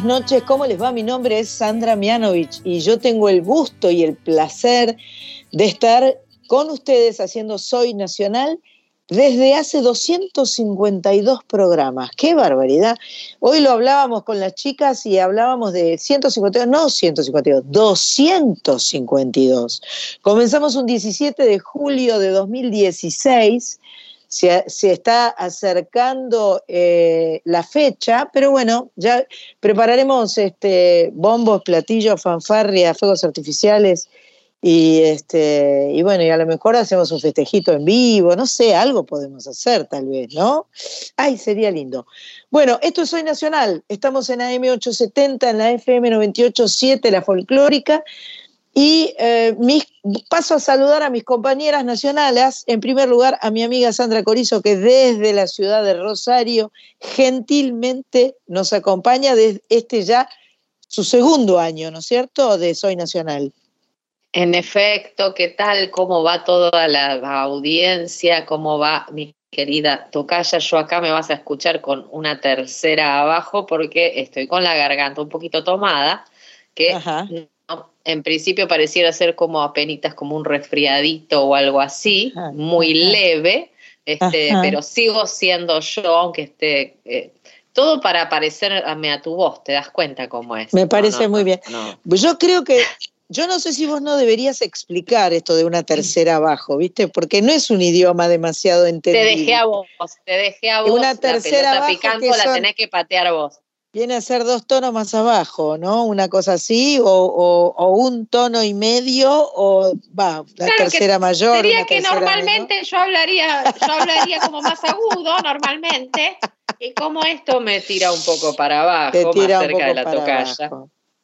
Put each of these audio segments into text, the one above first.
Noches. ¿Cómo les va? Mi nombre es Sandra Mianovich y yo tengo el gusto y el placer de estar con ustedes haciendo Soy Nacional desde hace 252 programas. ¡Qué barbaridad! Hoy lo hablábamos con las chicas y hablábamos de 152, no 152, 252. Comenzamos un 17 de julio de 2016 se, está acercando eh, la fecha, pero bueno, ya prepararemos este, bombos, platillos, fanfarrias, fuegos artificiales y, este, y bueno, y a lo mejor hacemos un festejito en vivo, no sé, algo podemos hacer tal vez, ¿no? Ay, sería lindo. Bueno, esto es Hoy Nacional, estamos en AM870, en la FM 987, la folclórica. Y eh, paso a saludar a mis compañeras nacionales. En primer lugar, a mi amiga Sandra Corizo, que desde la ciudad de Rosario gentilmente nos acompaña desde este ya su segundo año, ¿no es cierto?, de Soy Nacional. En efecto, ¿qué tal? ¿Cómo va toda la audiencia? ¿Cómo va mi querida Tocaya? Yo acá me vas a escuchar con una tercera abajo porque estoy con la garganta un poquito tomada, que en principio pareciera ser como apenitas como un resfriadito o algo así, muy leve, este, pero sigo siendo yo, aunque esté... Eh, todo para parecerme a tu voz, te das cuenta cómo es. Me parece muy bien. Yo creo que, yo no sé si vos no deberías explicar esto de una tercera abajo, ¿viste? Porque no es un idioma demasiado entendido. Te dejé a vos, te dejé a vos. Una tercera la picando la tenés que patear vos viene a ser dos tonos más abajo, ¿no? Una cosa así, o, un tono y medio, o va, la tercera mayor. Sería que normalmente yo hablaría, yo hablaría como más agudo, normalmente, y como esto me tira un poco para abajo, más cerca de la tocaya.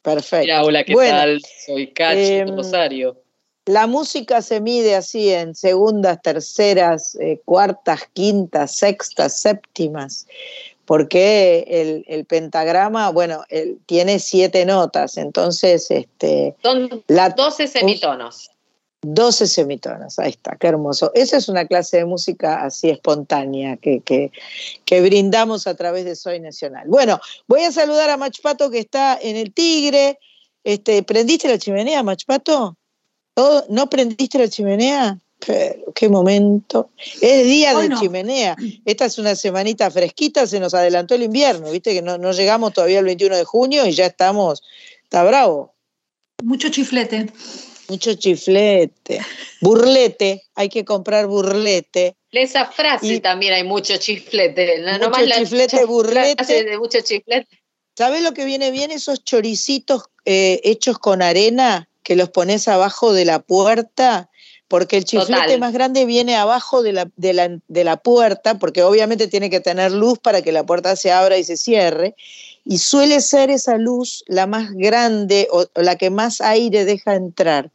Perfecto. Mira, hola, ¿qué tal? Soy Cachi em, Rosario. La música se mide así en segundas, terceras, eh, cuartas, quintas, sextas, séptimas porque el, pentagrama, bueno, tiene siete notas, entonces... Este, Son la, 12 semitonos. 12 semitonos, ahí está, qué hermoso. Esa es una clase de música así espontánea que, que, brindamos a través de Soy Nacional. Bueno, voy a saludar a Machpato que está en el Tigre. Este, ¿Prendiste la chimenea, Machpato? ¿No prendiste la chimenea? Qué momento. Es día de chimenea. Esta es una semanita fresquita, se nos adelantó el invierno, viste que no, llegamos todavía el 21 de junio y ya estamos, está bravo. Mucho chiflete. Mucho chiflete. Burlete, hay que comprar burlete. Esa frase también hay mucho chiflete. No, mucho chiflete, burlete. De mucho chiflete. ¿Sabes lo que viene bien? Esos choricitos eh, hechos con arena que los pones abajo de la puerta porque el chiflete más grande viene abajo de la, de, la, puerta, porque obviamente tiene que tener luz para que la puerta se abra y se cierre, y suele ser esa luz la más grande o, la que más aire deja entrar.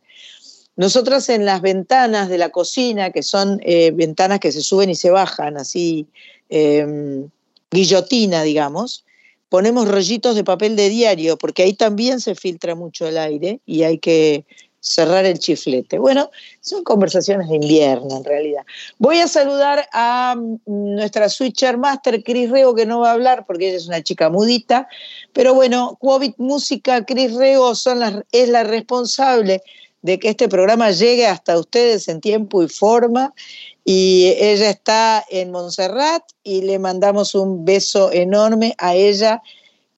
Nosotras en las ventanas de la cocina, que son eh, ventanas que se suben y se bajan, así, em, guillotina, digamos, ponemos rollitos de papel de diario, porque ahí también se filtra mucho el aire y hay que cerrar el chiflete. Bueno, son conversaciones de invierno en realidad. Voy a saludar a mm, nuestra switcher master, Cris Rego, que no va a hablar porque ella es una chica mudita, pero bueno, COVID Música, Cris Rego es la responsable de que este programa llegue hasta ustedes en tiempo y forma. Y ella está en Montserrat y le mandamos un beso enorme a ella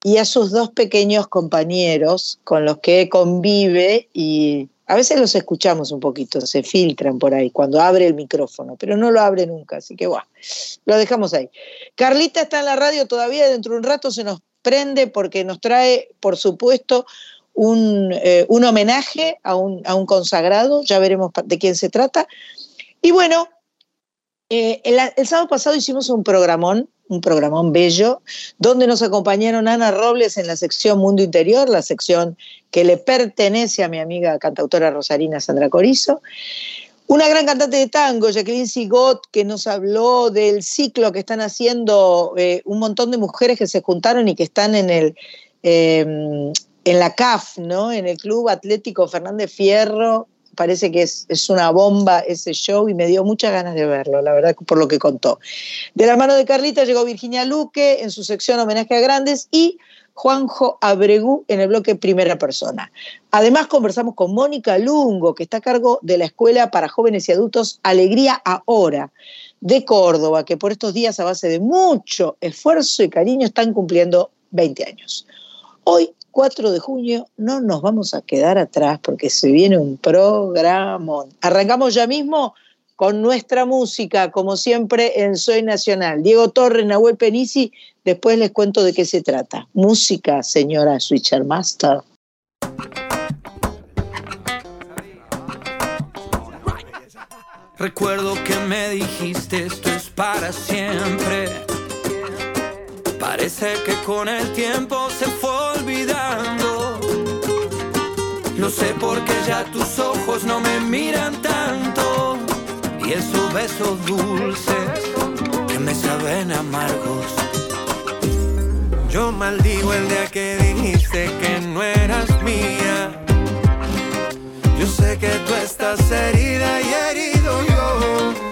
y a sus dos pequeños compañeros con los que convive y a veces los escuchamos un poquito, se filtran por ahí cuando abre el micrófono, pero no lo abre nunca, así que bueno, lo dejamos ahí. Carlita está en la radio todavía, dentro de un rato se nos prende porque nos trae, por supuesto, un, eh, homenaje a un, consagrado, ya veremos de quién se trata. Y bueno, eh, el sábado pasado hicimos un programón un programón bello, donde nos acompañaron Ana Robles en la sección Mundo Interior, la sección que le pertenece a mi amiga cantautora rosarina Sandra Corizo. Una gran cantante de tango, Jacqueline Sigot, que nos habló del ciclo que están haciendo eh, un montón de mujeres que se juntaron y que están en el em, en la CAF, ¿no? En el Club Atlético Fernández Fierro, parece que es, una bomba ese show y me dio muchas ganas de verlo, la verdad, por lo que contó. De la mano de Carlita llegó Virginia Luque en su sección Homenaje a Grandes y Juanjo Abregú en el bloque Primera Persona. Además conversamos con Mónica Lungo, que está a cargo de la Escuela para Jóvenes y Adultos Alegría Ahora de Córdoba, que por estos días a base de mucho esfuerzo y cariño están cumpliendo 20 años. Hoy, 4 de junio, no nos vamos a quedar atrás porque se viene un programa. Arrancamos ya mismo con nuestra música, como siempre en Soy Nacional. Diego Torres, Nahuel Penisi, después les cuento de qué se trata. Música, señora Switcher Master. Recuerdo que me dijiste esto es para siempre. Parece que con el tiempo se fue olvidando. Lo sé porque ya tus ojos no me miran tanto. Y esos besos dulces que me saben amargos. Yo maldigo el día que dijiste que no eras mía. Yo sé que tú estás herida y herido yo.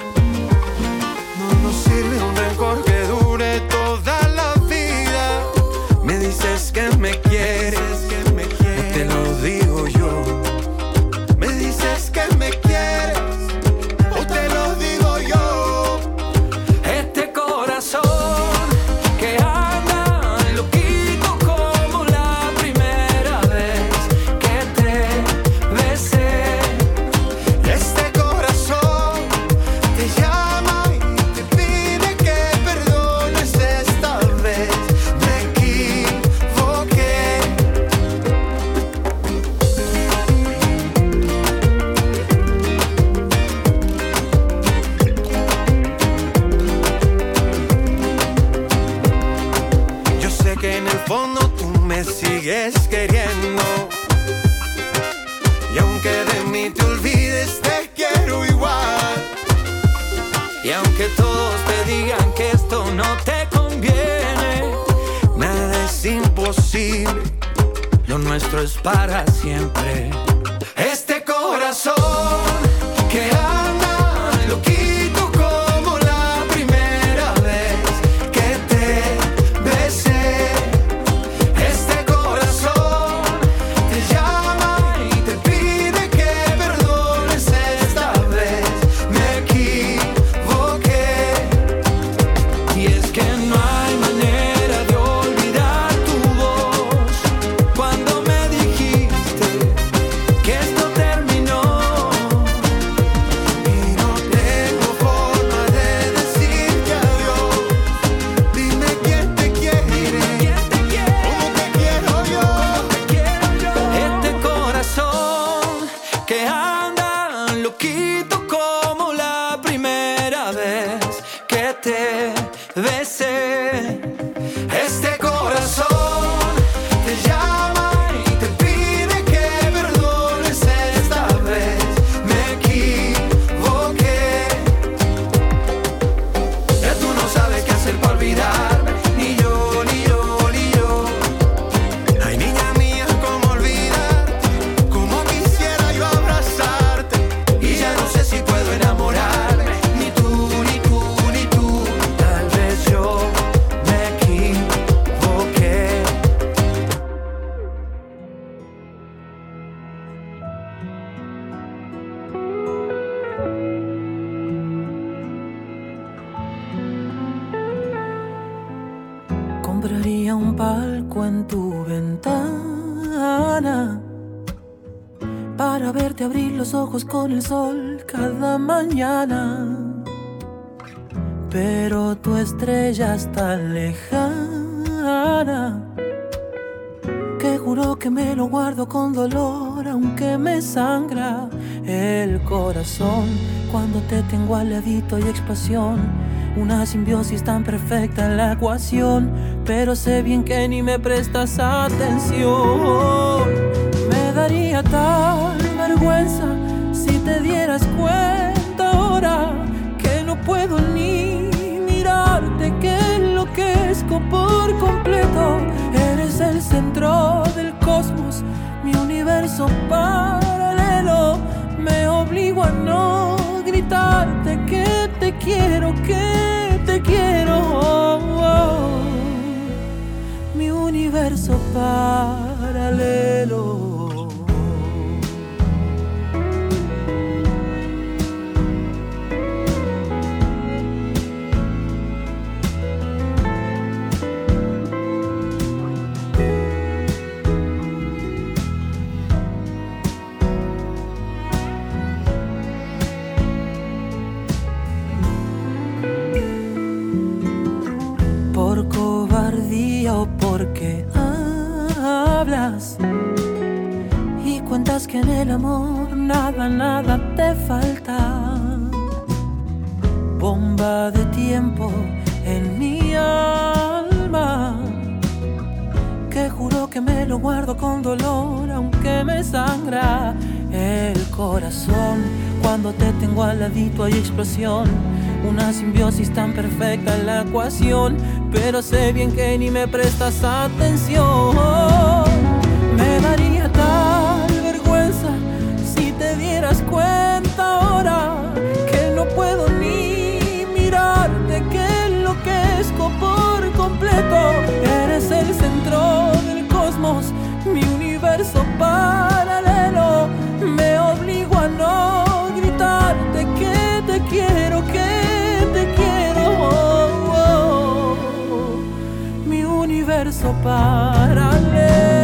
Sol cada mañana. Pero tu estrella es tan lejana que juro que me lo guardo con dolor, aunque me sangra el corazón cuando te tengo al ladito y expansión. Una simbiosis tan perfecta en la ecuación, pero sé bien que ni me prestas atención. Me daría tal vergüenza por completo. Eres el centro del cosmos, mi universo paralelo. Me obligo a no gritarte que te quiero, que te quiero. Oh. mi universo paralelo. Nada, te falta. Bomba de tiempo en mi alma, que juro que me lo guardo con dolor, aunque me sangra el corazón. Cuando te tengo al ladito hay explosión, una simbiosis tan perfecta en la ecuación pero sé bien que ni me prestas atención. Dieras cuenta ahora que no puedo ni mirarte, que enloquezco por completo. Eres el centro del cosmos, mi universo paralelo. Me obligo a no gritarte que te quiero, que universo paralelo.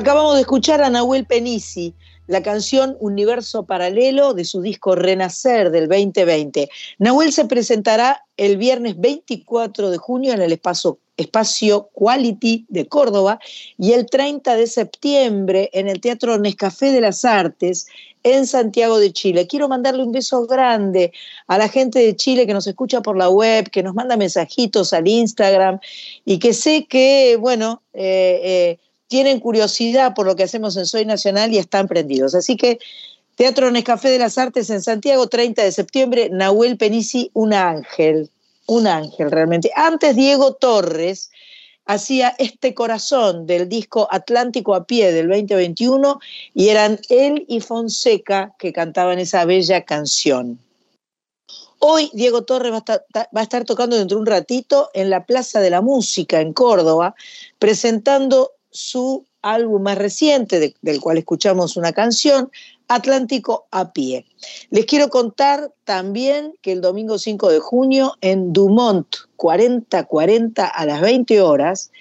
Acabamos de escuchar a Nahuel Penisi, la canción Universo Paralelo de su disco Renacer del 2020. Nahuel se presentará el viernes 24 de junio en el espacio, espacio Quality de Córdoba y el 30 de septiembre en el Teatro Nescafé de las Artes en Santiago de Chile. Quiero mandarle un beso grande a la gente de Chile que nos escucha por la web, que nos manda mensajitos al Instagram y que sé que, bueno, eh, eh, tienen curiosidad por lo que hacemos en Soy Nacional y están prendidos. Así que Teatro Nescafé de las Artes en Santiago, 30 de septiembre, Nahuel Penisi, un ángel, un ángel realmente. Antes Diego Torres hacía este corazón del disco Atlántico a pie del 2021 y eran él y Fonseca que cantaban esa bella canción. Hoy Diego Torres va a, estar, va a, estar, tocando dentro de un ratito en la Plaza de la Música en Córdoba, presentando su álbum más reciente, del cual escuchamos una canción, Atlántico a pie. Les quiero contar también que el domingo 5 de junio en Dumont 4040 a las 20 horas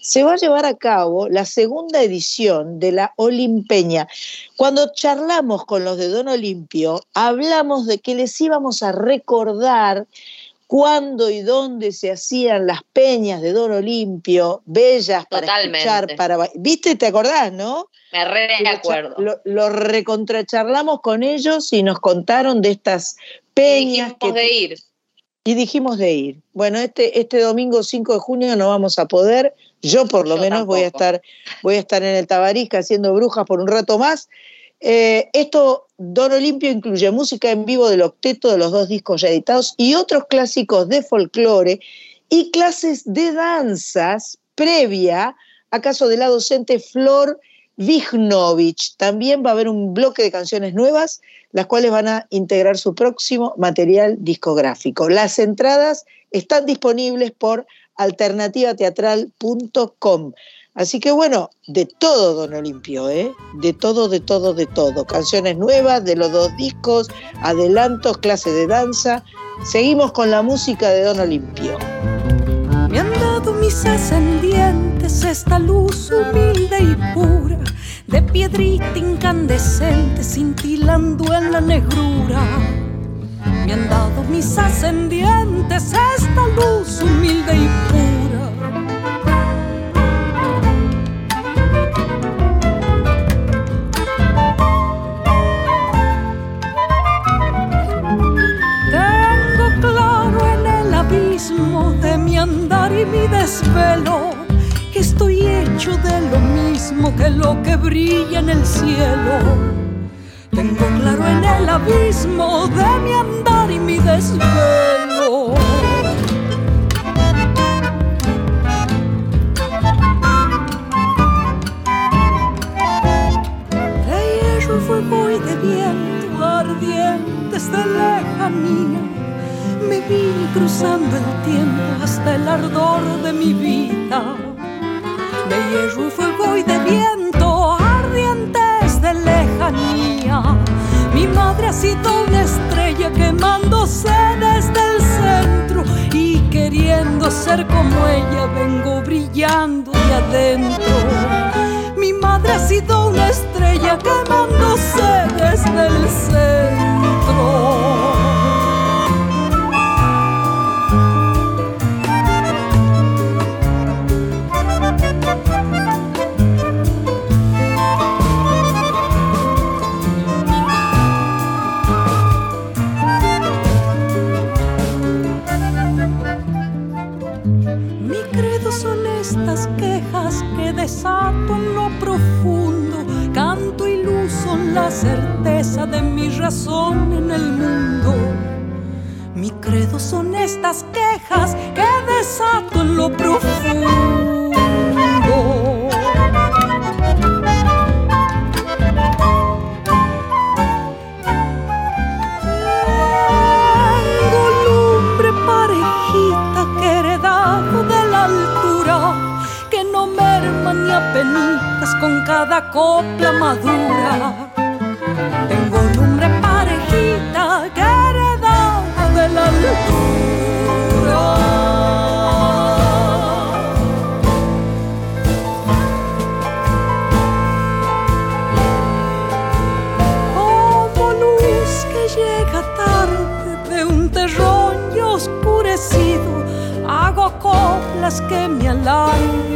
se va a llevar a cabo la segunda edición de la Olimpeña. Cuando charlamos con los de Don Olimpio, hablamos de que les íbamos a recordar cuándo y dónde se hacían las peñas de Don Olimpio, bellas para escuchar, para ¿Viste? ¿Te acordás, no? Me re acuerdo. Lo, recontracharlamos con ellos y nos contaron de estas peñas. Y dijimos de ir. Y dijimos de ir. Bueno, este, este domingo 5 de junio no vamos a poder. Yo por lo menos voy a estar, voy a estar en el Tabarisca haciendo brujas por un rato más. Eh, esto, Don Olimpio incluye música en vivo del octeto de los dos discos ya editados y otros clásicos de folclore y clases de danzas previa a caso de la docente Flor Vignovich. También va a haber un bloque de canciones nuevas, las cuales van a integrar su próximo material discográfico. Las entradas están disponibles por alternativateatral.com. Así que bueno, de todo Don Olimpio, ¿eh? De todo, de todo, de todo. Canciones nuevas de los dos discos, adelantos, clase de danza. Seguimos con la música de Don Olimpio. Me han dado mis ascendientes esta luz humilde y pura, de piedrita incandescente cintilando en la negrura. Me han dado mis ascendientes esta luz humilde y pura. Y mi desvelo que estoy hecho de lo mismo que lo que brilla en el cielo tengo claro en el abismo de mi andar y mi desvelo. De hierro, fuego y de viento ardientes de lejanía, me vi cruzando el tiempo hasta el ardor de mi vida. De hierro, fuego y de viento ardientes de lejanía mi madre ha sido una estrella quemándose desde el centro y queriendo ser como ella vengo brillando de adentro. Mi madre ha sido una estrella quemándose desde el centro. Desato en lo profundo, canto y luz son la certeza de mi razón en el mundo. Mi credo son estas quejas que desato en lo profundo. Con cada copla madura. Tengo lumbre parejita que heredaba de la altura. Como luz que llega tarde de un terrón oscurecido, hago coplas que me alarguen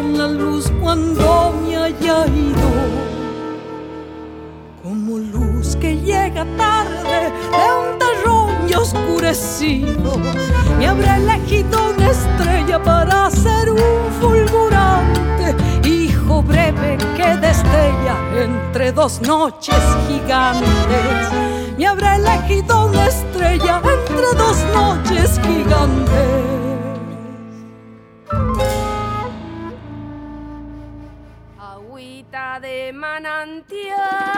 y oscurecido, me habrá elegido una estrella para ser un fulgurante hijo breve que destella entre dos noches gigantes. Me habrá elegido una estrella entre dos noches gigantes. de manantial.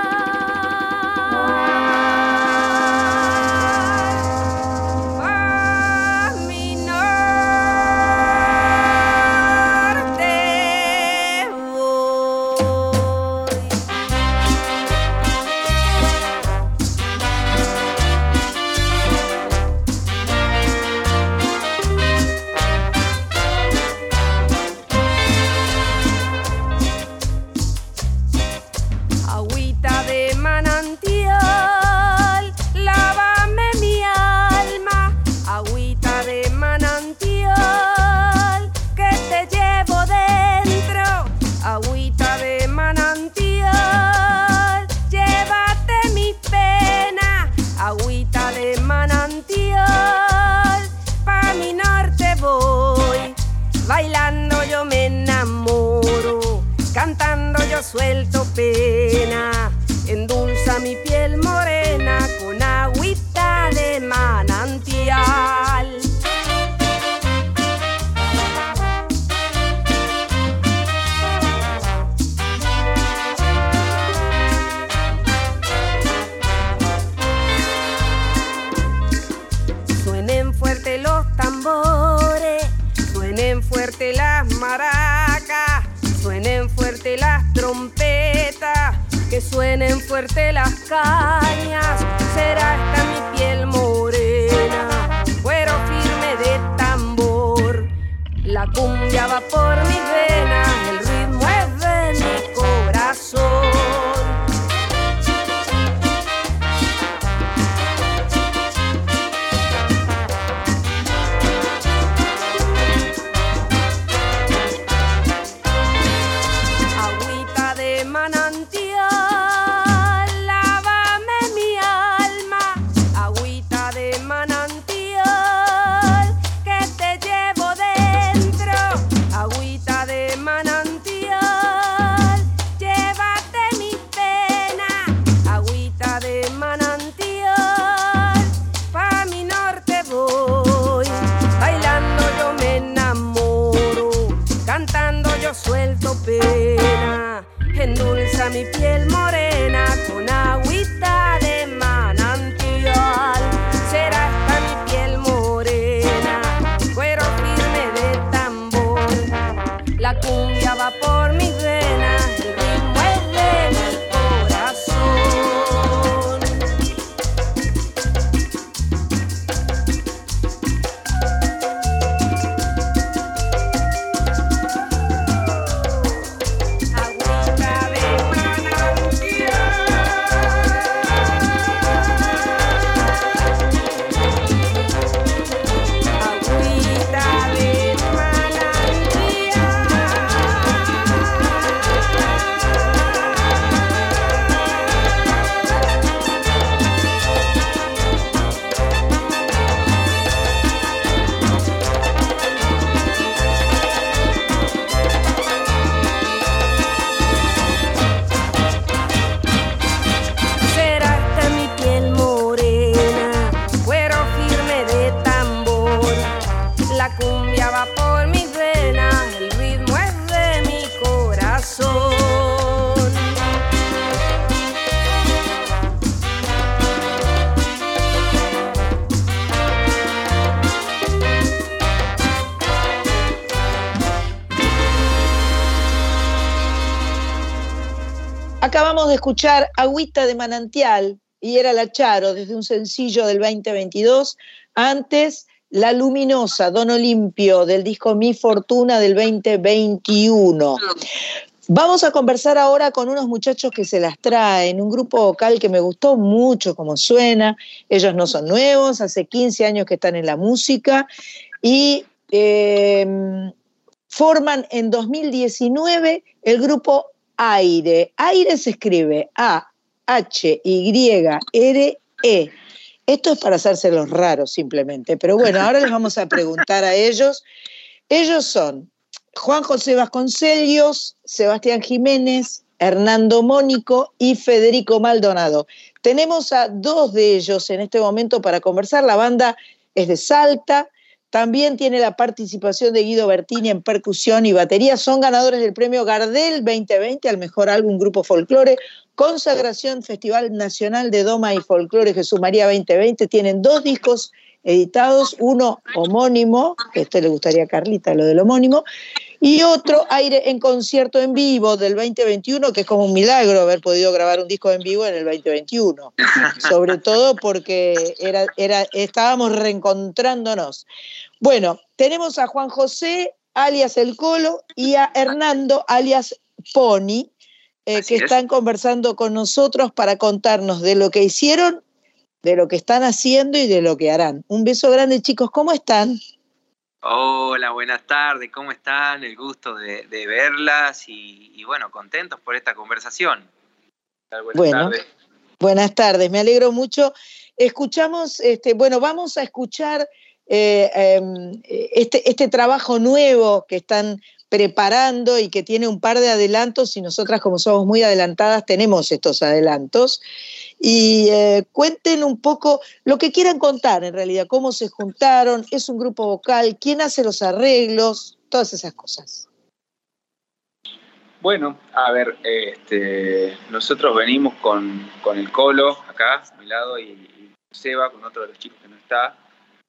Escuchar Agüita de Manantial y era la Charo desde un sencillo del 2022. Antes, La Luminosa, Don Olimpio, del disco Mi Fortuna del 2021. Vamos a conversar ahora con unos muchachos que se las traen, un grupo vocal que me gustó mucho como suena. Ellos no son nuevos, hace 15 años que están en la música y em, forman en 2019 el grupo aire. Aire se escribe A-H-Y-R-E. Esto es para hacerse los raros simplemente, pero bueno, ahora les vamos a preguntar a ellos. Ellos son Juan José Vasconcellos, Sebastián Jiménez, Hernando Mónico y Federico Maldonado. Tenemos a dos de ellos en este momento para conversar. La banda es de Salta, también tiene la participación de Guido Bertini en percusión y batería. Son ganadores del premio Gardel 2020 al mejor álbum Grupo Folclore. Consagración Festival Nacional de Doma y Folclore Jesús María 2020. Tienen dos discos editados, uno homónimo, que este le gustaría a Carlita, lo del homónimo, y otro aire en concierto en vivo del 2021, que es como un milagro haber podido grabar un disco en vivo en el 2021, sobre todo porque estábamos reencontrándonos. Bueno, tenemos a Juan José, alias El Colo, y a Hernando, alias Pony, eh, que están conversando con nosotros para contarnos de lo que hicieron, de lo que están haciendo y de lo que harán. Un beso grande, chicos, ¿cómo están? Hola, buenas tardes, ¿cómo están? El gusto de, verlas y, bueno, contentos por esta conversación. Buenas bueno, tardes. buenas tardes, me alegro mucho. Escuchamos, este, bueno, vamos a escuchar eh, em, este, este trabajo nuevo que están preparando y que tiene un par de adelantos y nosotras como somos muy adelantadas tenemos estos adelantos y eh, cuenten un poco lo que quieran contar en realidad, cómo se juntaron, es un grupo vocal, quién hace los arreglos, todas esas cosas. Bueno, a ver, este, nosotros venimos con, el Colo acá, a mi lado, y, Seba, con otro de los chicos que no está,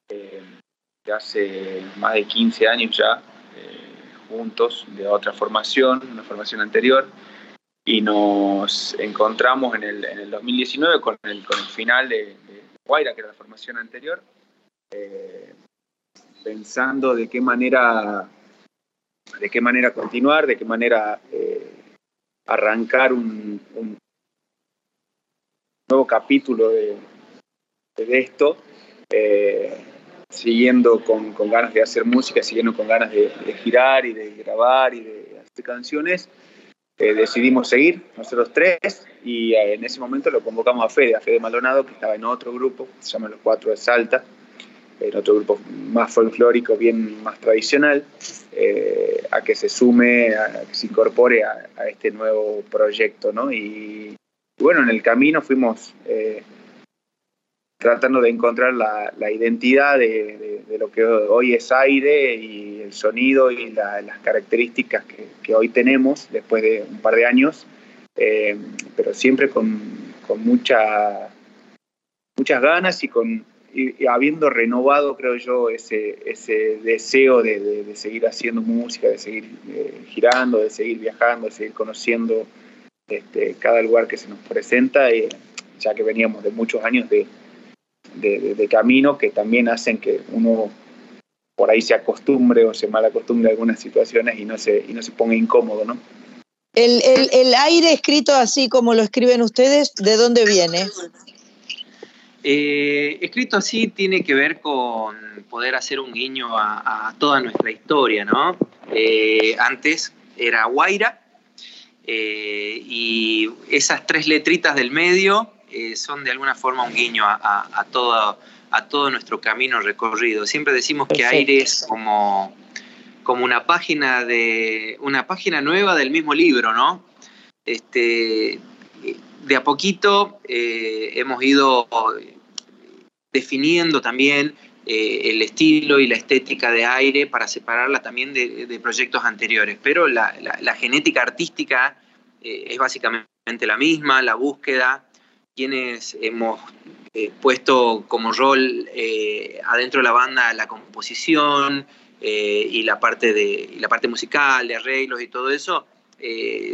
eh, de hace más de 15 años ya, eh, juntos, de otra formación, una formación anterior y nos encontramos en el, en el 2019 con el, con el final de, de, Guaira, que era la formación anterior, eh, pensando de qué manera de qué manera continuar, de qué manera eh, arrancar un, nuevo capítulo de, esto, eh, siguiendo con, ganas de hacer música, siguiendo con ganas de, girar y de grabar y de hacer canciones. Eh, decidimos seguir, nosotros tres, y en ese momento lo convocamos a Fede, a Fede Maldonado, que estaba en otro grupo, se llama Los Cuatro de Salta, en otro grupo más folclórico, bien más tradicional, eh, a que se sume, a que se incorpore a, este nuevo proyecto, ¿no? Y, bueno, en el camino fuimos eh, tratando de encontrar la, identidad de, lo que hoy es aire y el sonido y las características que, hoy tenemos después de un par de años, eh, pero siempre con, con mucha, muchas ganas y con habiendo renovado, creo yo, ese, ese deseo de, seguir haciendo música, de seguir eh, girando, de seguir viajando, de seguir conociendo este, cada lugar que se nos presenta, eh, ya que veníamos de muchos años de, camino que también hacen que uno por ahí se acostumbre o se mal acostumbre a algunas situaciones y no se, y no se ponga incómodo, ¿no? El, el aire escrito así como lo escriben ustedes, ¿de dónde viene? Eh, escrito así tiene que ver con poder hacer un guiño a, toda nuestra historia, ¿no? Eh, antes era Guaira eh, y esas tres letritas del medio son de alguna forma un guiño a, todo, a todo nuestro camino recorrido. Siempre decimos que aire es como, como una página de una página nueva del mismo libro, ¿no? Este, de a poquito hemos ido definiendo también eh, el estilo y la estética de aire para separarla también de, proyectos anteriores. Pero la, genética artística eh, es básicamente la misma, la búsqueda, quienes hemos eh, puesto como rol adentro de la banda la composición y, la parte de, la parte musical, de arreglos y todo eso,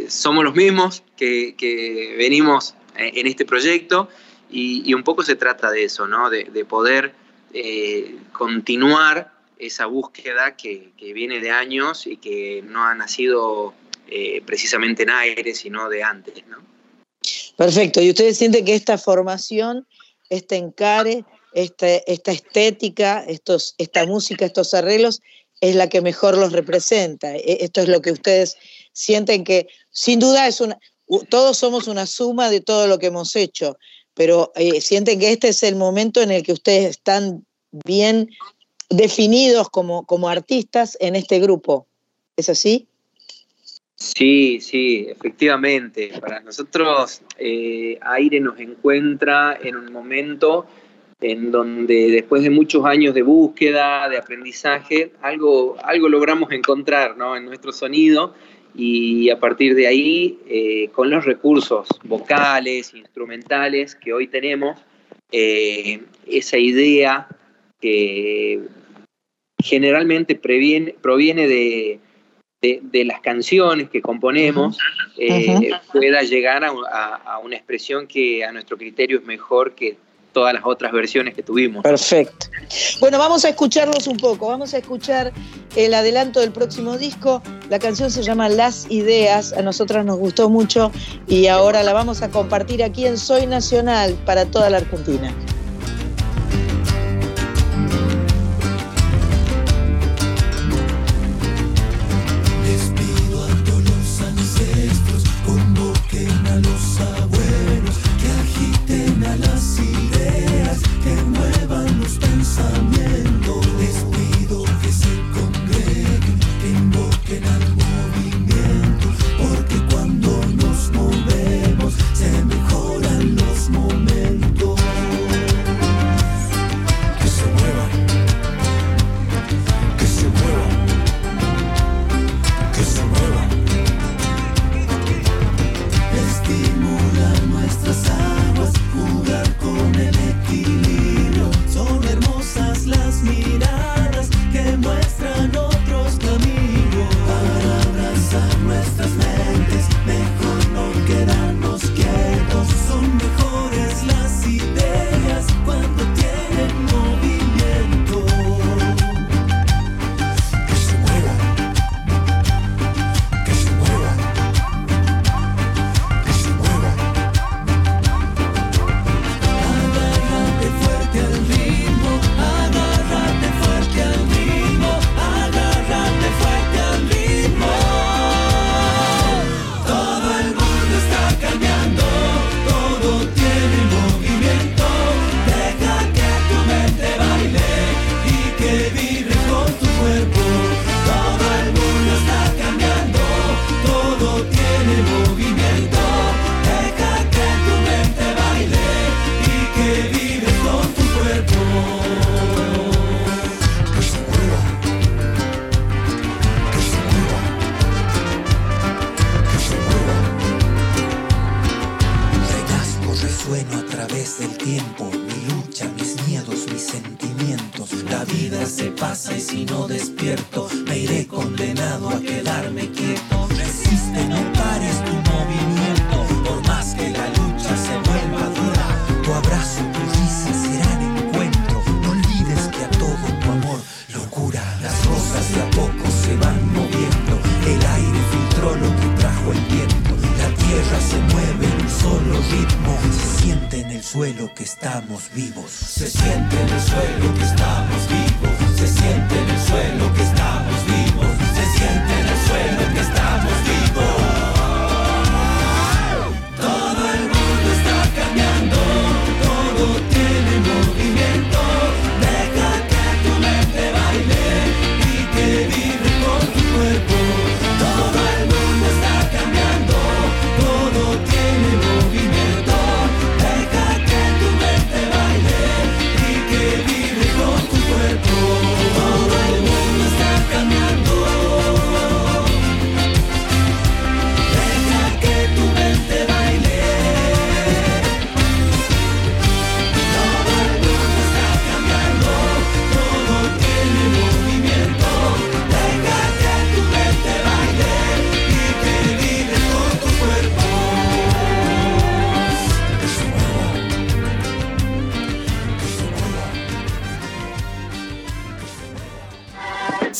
somos los mismos que, venimos en este proyecto y, un poco se trata de eso, ¿no? De, poder eh, continuar esa búsqueda que, viene de años y que no ha nacido eh, precisamente en aire, sino de antes, ¿no? Perfecto. ¿Y ustedes sienten que esta formación, este encare, esta, esta estética, estos, esta música, estos arreglos, es la que mejor los representa? E, esto es lo que ustedes sienten que, sin duda, es una, todos somos una suma de todo lo que hemos hecho, pero eh, sienten que este es el momento en el que ustedes están bien definidos como, como artistas en este grupo. ¿Es así? Sí, sí, efectivamente. Para nosotros eh, Aire nos encuentra en un momento en donde después de muchos años de búsqueda, de aprendizaje, algo, algo logramos encontrar ¿no? en nuestro sonido y a partir de ahí, eh, con los recursos vocales, instrumentales que hoy tenemos, eh, esa idea que generalmente proviene de, las canciones que componemos, eh, pueda llegar a una expresión que a nuestro criterio es mejor que todas las otras versiones que tuvimos. Perfecto. Bueno, vamos a escucharlos un poco, vamos a escuchar el adelanto del próximo disco. La canción se llama Las Ideas, a nosotras nos gustó mucho y ahora la vamos a compartir aquí en Soy Nacional para toda la Argentina.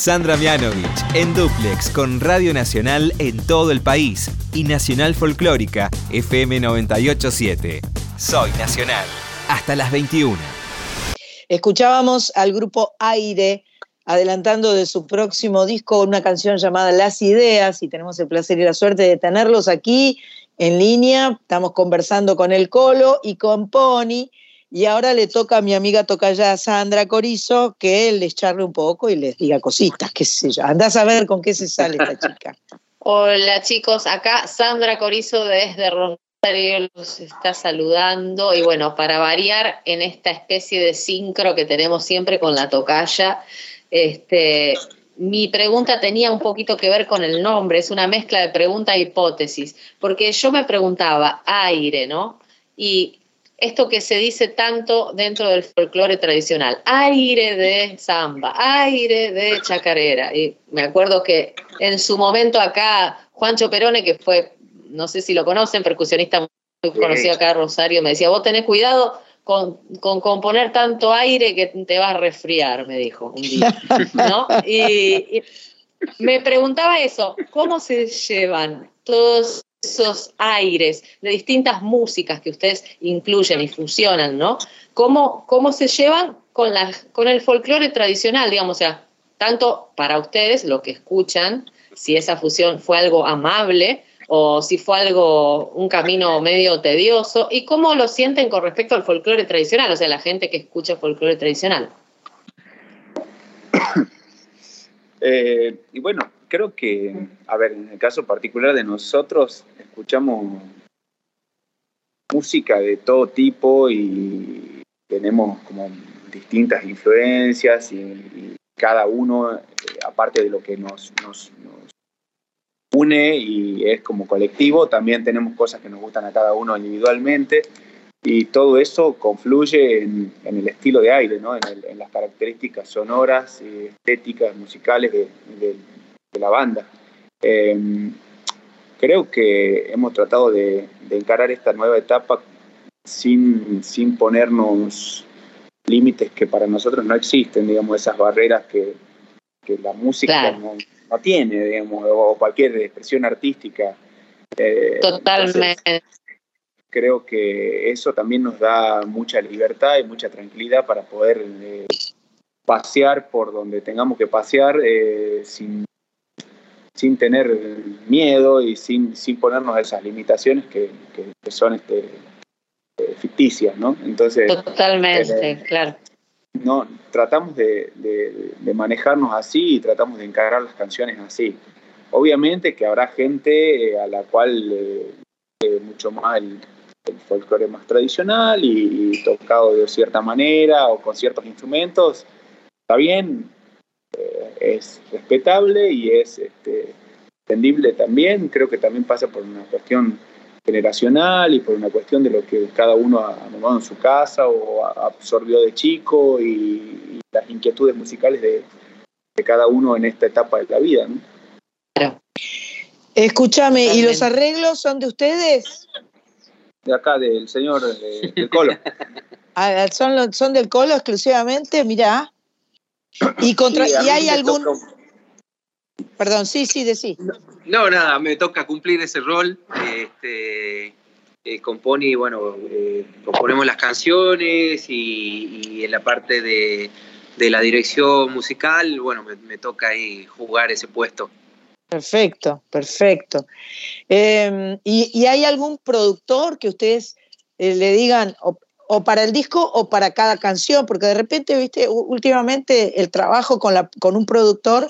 Sandra Mianovich en Duplex con Radio Nacional en todo el país y Nacional Folclórica FM 987. Soy Nacional. Hasta las 21. Escuchábamos al grupo Aire adelantando de su próximo disco una canción llamada Las Ideas y tenemos el placer y la suerte de tenerlos aquí en línea. Estamos conversando con el Colo y con Pony y ahora le toca a mi amiga tocaya Sandra Corizo que les charle un poco y les diga cositas, qué sé yo. Andás a ver con qué se sale esta chica. Hola chicos, acá Sandra Corizo desde Rosario los está saludando y bueno, para variar en esta especie de sincro que tenemos siempre con la tocaya, este, mi pregunta tenía un poquito que ver con el nombre, es una mezcla de pregunta e hipótesis, porque yo me preguntaba, aire, ¿no? Y esto que se dice tanto dentro del folclore tradicional, aire de samba, aire de chacarera. Y me acuerdo que en su momento acá, Juancho Perone, que fue, no sé si lo conocen, percusionista muy conocido acá Rosario, me decía, vos tenés cuidado con, con componer tanto aire que te vas a resfriar, me dijo un día. ¿no? Y, y me preguntaba eso, ¿cómo se llevan todos esos aires de distintas músicas que ustedes incluyen y fusionan, ¿no? ¿Cómo, cómo se llevan con, la, con el folclore tradicional, digamos, o sea, tanto para ustedes, lo que escuchan, si esa fusión fue algo amable o si fue algo, un camino medio tedioso, y cómo lo sienten con respecto al folclore tradicional, o sea, la gente que escucha folclore tradicional. Eh, y bueno, creo que, a ver, en el caso particular de nosotros, escuchamos música de todo tipo y tenemos como distintas influencias y, cada uno, eh, aparte de lo que nos, une y es como colectivo, también tenemos cosas que nos gustan a cada uno individualmente y todo eso confluye en, el estilo de aire, ¿no? en, el, en, las características sonoras y estéticas, musicales de, de, la banda. Eh, creo que hemos tratado de, de, encarar esta nueva etapa sin, sin ponernos límites que para nosotros no existen, digamos, esas barreras que, que la música claro. no, no, tiene, digamos, o cualquier expresión artística. Eh, Totalmente. Entonces, creo que eso también nos da mucha libertad y mucha tranquilidad para poder eh, pasear por donde tengamos que pasear eh, sin, sin tener miedo y sin, sin ponernos esas limitaciones que, que, que son este, eh, ficticias, ¿no? Entonces, Totalmente, eh, claro. No, tratamos de, de, de, manejarnos así y tratamos de encarar las canciones así. Obviamente que habrá gente a la cual eh, mucho más el, el folclore más tradicional y, y, tocado de cierta manera o con ciertos instrumentos, está bien, eh, es respetable y es este, entendible también. Creo que también pasa por una cuestión generacional y por una cuestión de lo que cada uno ha tomado en su casa o absorbió de chico y, las inquietudes musicales de, cada uno en esta etapa de la vida. ¿no? Claro. Escúchame, ¿y los arreglos son de ustedes? De acá, del señor del Colo. Ah, ¿Son, ¿Son del Colo exclusivamente? Mirá. ¿Y, contra, ¿y hay algún...? Perdón, sí, sí, de sí. No, nada, me toca cumplir ese rol. Este, eh, compone, y bueno, eh, componemos las canciones y, en la parte de, la dirección musical, bueno, me, toca ahí jugar ese puesto. Perfecto, perfecto. Em, ¿y, hay algún productor que ustedes eh, le digan o, para el disco o para cada canción? Porque de repente, viste, últimamente el trabajo con, la, con un productor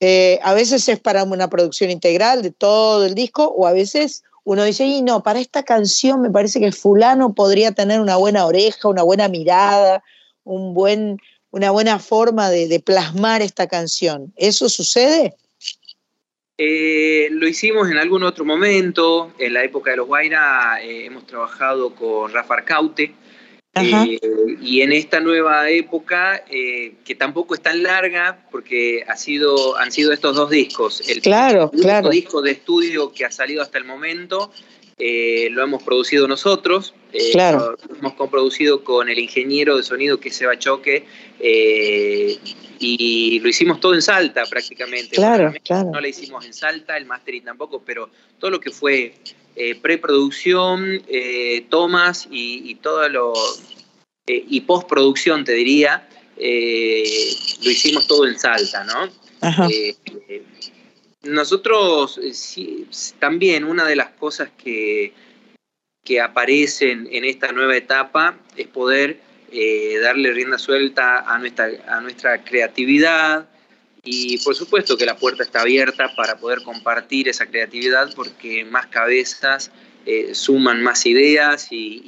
eh, a veces es para una producción integral de todo el disco o a veces uno dice, y no, para esta canción me parece que fulano podría tener una buena oreja, una buena mirada, un buen, una buena forma de, plasmar esta canción. ¿Eso sucede? Eh, lo hicimos en algún otro momento, en la época de los Guaira eh, hemos trabajado con Rafa Arcaute, eh, y en esta nueva época, eh, que tampoco es tan larga, porque ha sido, han sido estos dos discos. El claro, claro. disco de estudio que ha salido hasta el momento eh, lo hemos producido nosotros. claro. Lo hemos comproducido con el ingeniero de sonido que es Seba Choque. y lo hicimos todo en Salta prácticamente. Claro, claro. No lo hicimos en Salta, el mastering tampoco, pero todo lo que fue eh, preproducción, eh, tomas y, todo lo. Eh, y postproducción, te diría, lo hicimos todo en Salta, ¿no? Nosotros también una de las cosas que, que aparecen en esta nueva etapa es poder darle rienda suelta a nuestra, a nuestra creatividad, y por supuesto que la puerta está abierta para poder compartir esa creatividad porque más cabezas eh, suman más ideas y,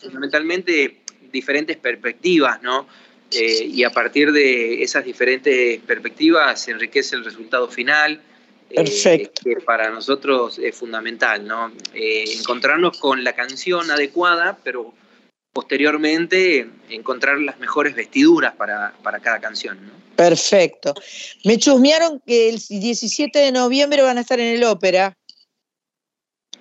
fundamentalmente diferentes perspectivas, ¿no? Eh, y a partir de esas diferentes perspectivas se enriquece el resultado final. Eh, Perfecto. que para nosotros es fundamental, ¿no? encontrarnos con la canción adecuada, pero posteriormente encontrar las mejores vestiduras para, para cada canción. ¿no? Perfecto. Me chusmearon que el 17 de noviembre van a estar en el ópera.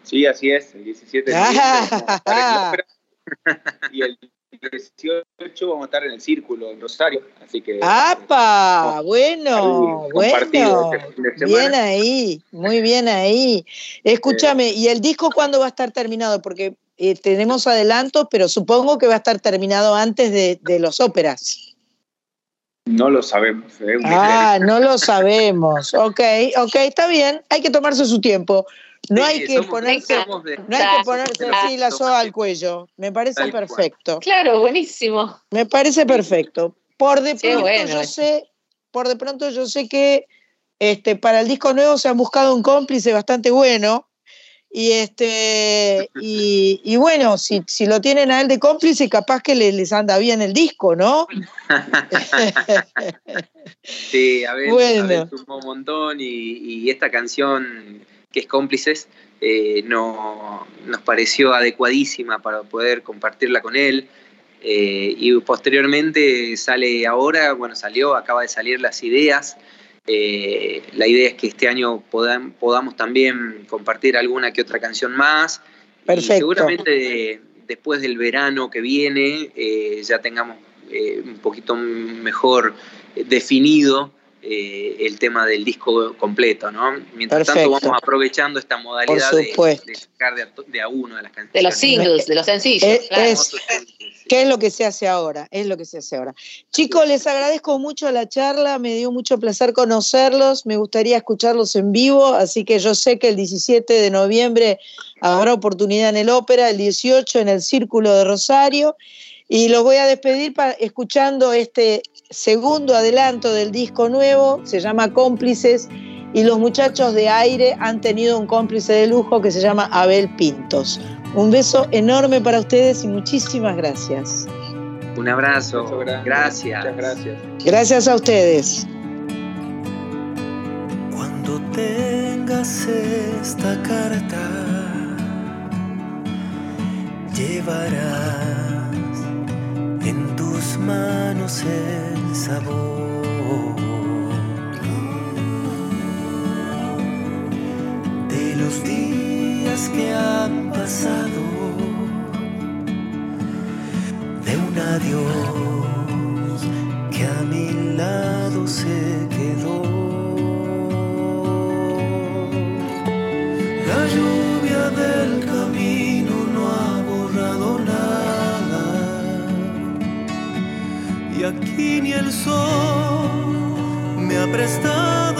Sí, así es, el 17 de noviembre. y el 18 vamos a estar en el Círculo, en Rosario, así que... ¡Apa! bueno, bueno. Este bien ahí, muy bien ahí. Escúchame, ¿y el disco cuándo va a estar terminado? Porque eh, tenemos adelantos, pero supongo que va a estar terminado antes de, de los óperas. No lo sabemos. ¿eh? ah, no lo sabemos. Ok, ok, está bien. Hay que tomarse su tiempo. No hay que ponerse, no hay que ponerse así la soga al cuello. Me parece perfecto. Claro, buenísimo. Me parece perfecto. Por de pronto yo sé, por de pronto yo sé que este, para el disco nuevo se han buscado un cómplice bastante bueno. Y este, y, bueno, si, si, lo tienen a él de cómplice, capaz que les, anda bien el disco, ¿no? sí, a ver, bueno. un montón y, esta canción que es cómplices eh, no, nos pareció adecuadísima para poder compartirla con él. Eh, y posteriormente sale ahora, bueno, salió, acaba de salir las ideas eh, la idea es que este año podamos también compartir alguna que otra canción más. Perfecto. Y seguramente después del verano que viene ya tengamos un poquito mejor definido el tema del disco completo, ¿no? Mientras tanto vamos aprovechando esta modalidad de, sacar de a, uno de las canciones. De los singles, de los sencillos. claro. ¿Qué es lo que se hace ahora? Es lo que se hace ahora. Chicos, les agradezco mucho la charla, me dio mucho placer conocerlos, me gustaría escucharlos en vivo, así que yo sé que el 17 de noviembre habrá oportunidad en el ópera, el 18 en el Círculo de Rosario, y los voy a despedir escuchando este segundo adelanto del disco nuevo, se llama Cómplices, y los muchachos de aire han tenido un cómplice de lujo que se llama Abel Pintos. Un beso enorme para ustedes y muchísimas gracias. Un abrazo, gracias. Muchas gracias. Gracias a ustedes. Cuando tengas esta carta, llevarás en tus manos el sabor de los días que han pasado, de un adiós que a mi lado se quedó. La lluvia del camino aquí ni el sol me ha prestado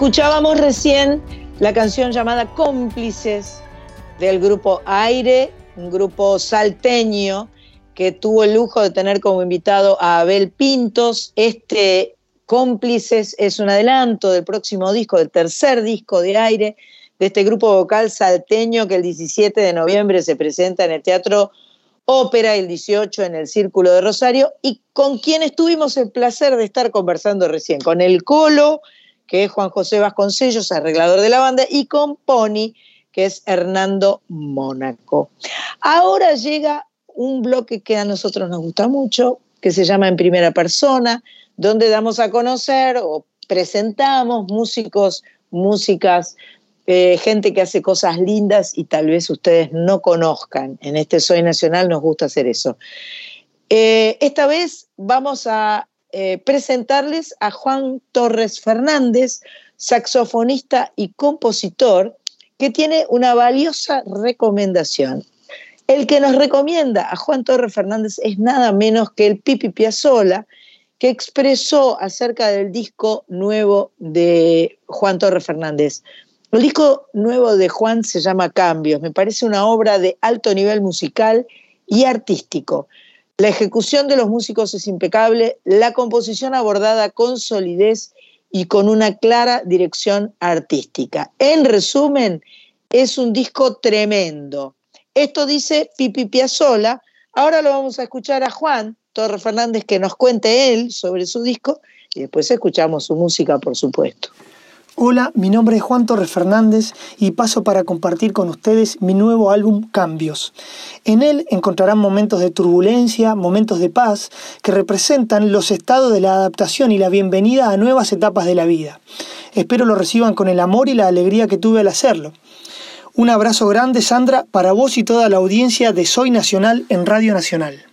Escuchábamos recién la canción llamada Cómplices del grupo Aire, un grupo salteño que tuvo el lujo de tener como invitado a Abel Pintos. Este Cómplices es un adelanto del próximo disco, del tercer disco de Aire, de este grupo vocal salteño que el 17 de noviembre se presenta en el Teatro ópera el 18 en el Círculo de Rosario y con quienes tuvimos el placer de estar conversando recién, con el Colo, que es Juan José Vasconcellos, arreglador de la banda, y con Pony, que es Hernando Mónaco. Ahora llega un bloque que a nosotros nos gusta mucho, que se llama En Primera Persona, donde damos a conocer o presentamos músicos, músicas, eh, gente que hace cosas lindas y tal vez ustedes no conozcan. En este Soy Nacional nos gusta hacer eso. Eh, esta vez vamos a eh, presentarles a Juan Torres Fernández, saxofonista y compositor, que tiene una valiosa recomendación. El que nos recomienda a Juan Torres Fernández es nada menos que el Pipi Piazzola, que expresó acerca del disco nuevo de Juan Torres Fernández. El disco nuevo de Juan se llama Cambios, me parece una obra de alto nivel musical y artístico. La ejecución de los músicos es impecable, la composición abordada con solidez y con una clara dirección artística. En resumen, es un disco tremendo. Esto dice Pipi Piazzola. Ahora lo vamos a escuchar a Juan Torre Fernández que nos cuente él sobre su disco y después escuchamos su música, por supuesto. Hola, mi nombre es Juan Torres Fernández y paso para compartir con ustedes mi nuevo álbum Cambios. En él encontrarán momentos de turbulencia, momentos de paz, que representan los estados de la adaptación y la bienvenida a nuevas etapas de la vida. Espero lo reciban con el amor y la alegría que tuve al hacerlo. Un abrazo grande, Sandra, para vos y toda la audiencia de Soy Nacional en Radio Nacional.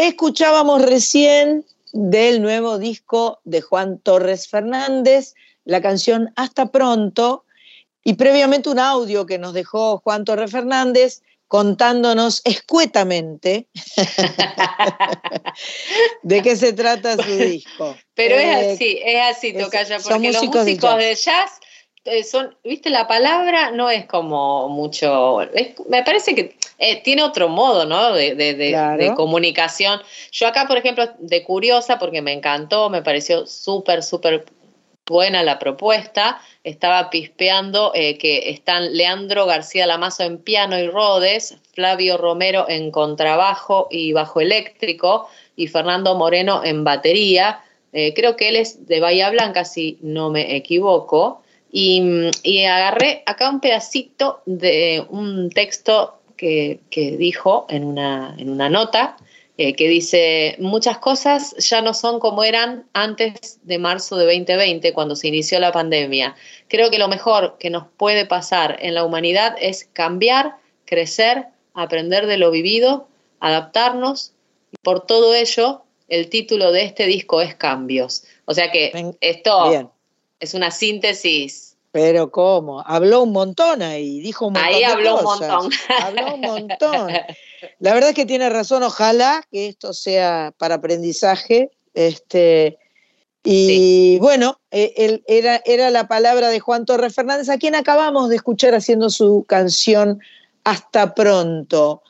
Escuchábamos recién del nuevo disco de Juan Torres Fernández, la canción Hasta pronto, y previamente un audio que nos dejó Juan Torres Fernández contándonos escuetamente de qué se trata su disco. Pero es eh, así, es así, Tocaya, porque los músicos de jazz, eh, son, viste, la palabra no es como mucho, me parece que eh, tiene otro modo, ¿no? De, de, comunicación. Yo acá, por ejemplo, de curiosa, porque me encantó, me pareció súper, súper buena la propuesta. Estaba pispeando eh, que están Leandro García Lamazo en piano y rodes, Flavio Romero en contrabajo y bajo eléctrico y Fernando Moreno en batería. Eh, creo que él es de Bahía Blanca, si no me equivoco. Y, y, agarré acá un pedacito de un texto que, que dijo en una, en una nota eh, que dice, muchas cosas ya no son como eran antes de marzo de 2020, cuando se inició la pandemia. Creo que lo mejor que nos puede pasar en la humanidad es cambiar, crecer, aprender de lo vivido, adaptarnos. Y por todo ello, el título de este disco es Cambios. O sea que esto es una síntesis pero ¿cómo? Habló un montón ahí, dijo un montón. Ahí habló un montón. Habló un montón. La verdad es que tiene razón, ojalá que esto sea para aprendizaje. Este, y bueno, e, era, era la palabra de Juan Torres Fernández, a quien acabamos de escuchar haciendo su canción Hasta pronto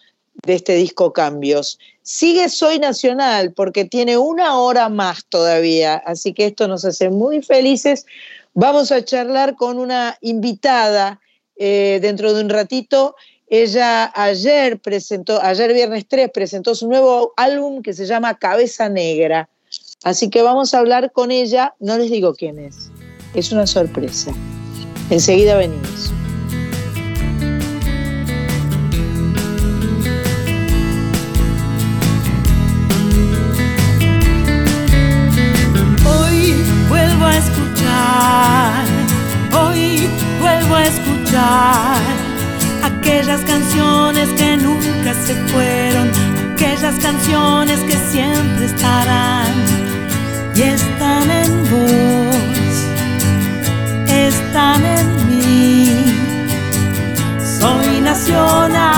de este disco Cambios. Sigue Soy Nacional porque tiene una hora más todavía, así que esto nos hace muy felices. Vamos a charlar con una invitada eh, dentro de un ratito. Ella ayer presentó, ayer viernes 3, presentó su nuevo álbum que se llama Cabeza Negra. Así que vamos a hablar con ella, no les digo quién es, es una sorpresa. Enseguida venimos. Hoy vuelvo a escuchar aquellas canciones que nunca se fueron, aquellas canciones que siempre estarán y están en vos, están en mí. Soy nacional,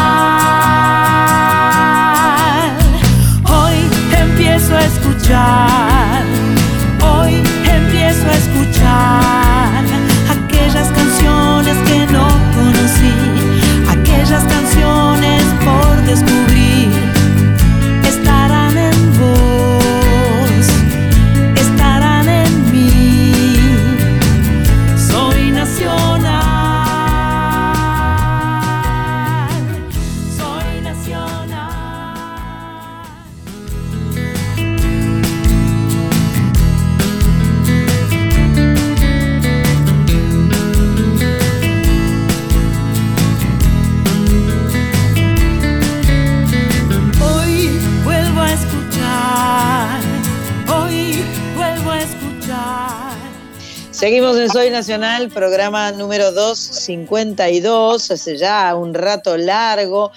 Seguimos en Soy Nacional, programa número 252, hace ya un rato largo,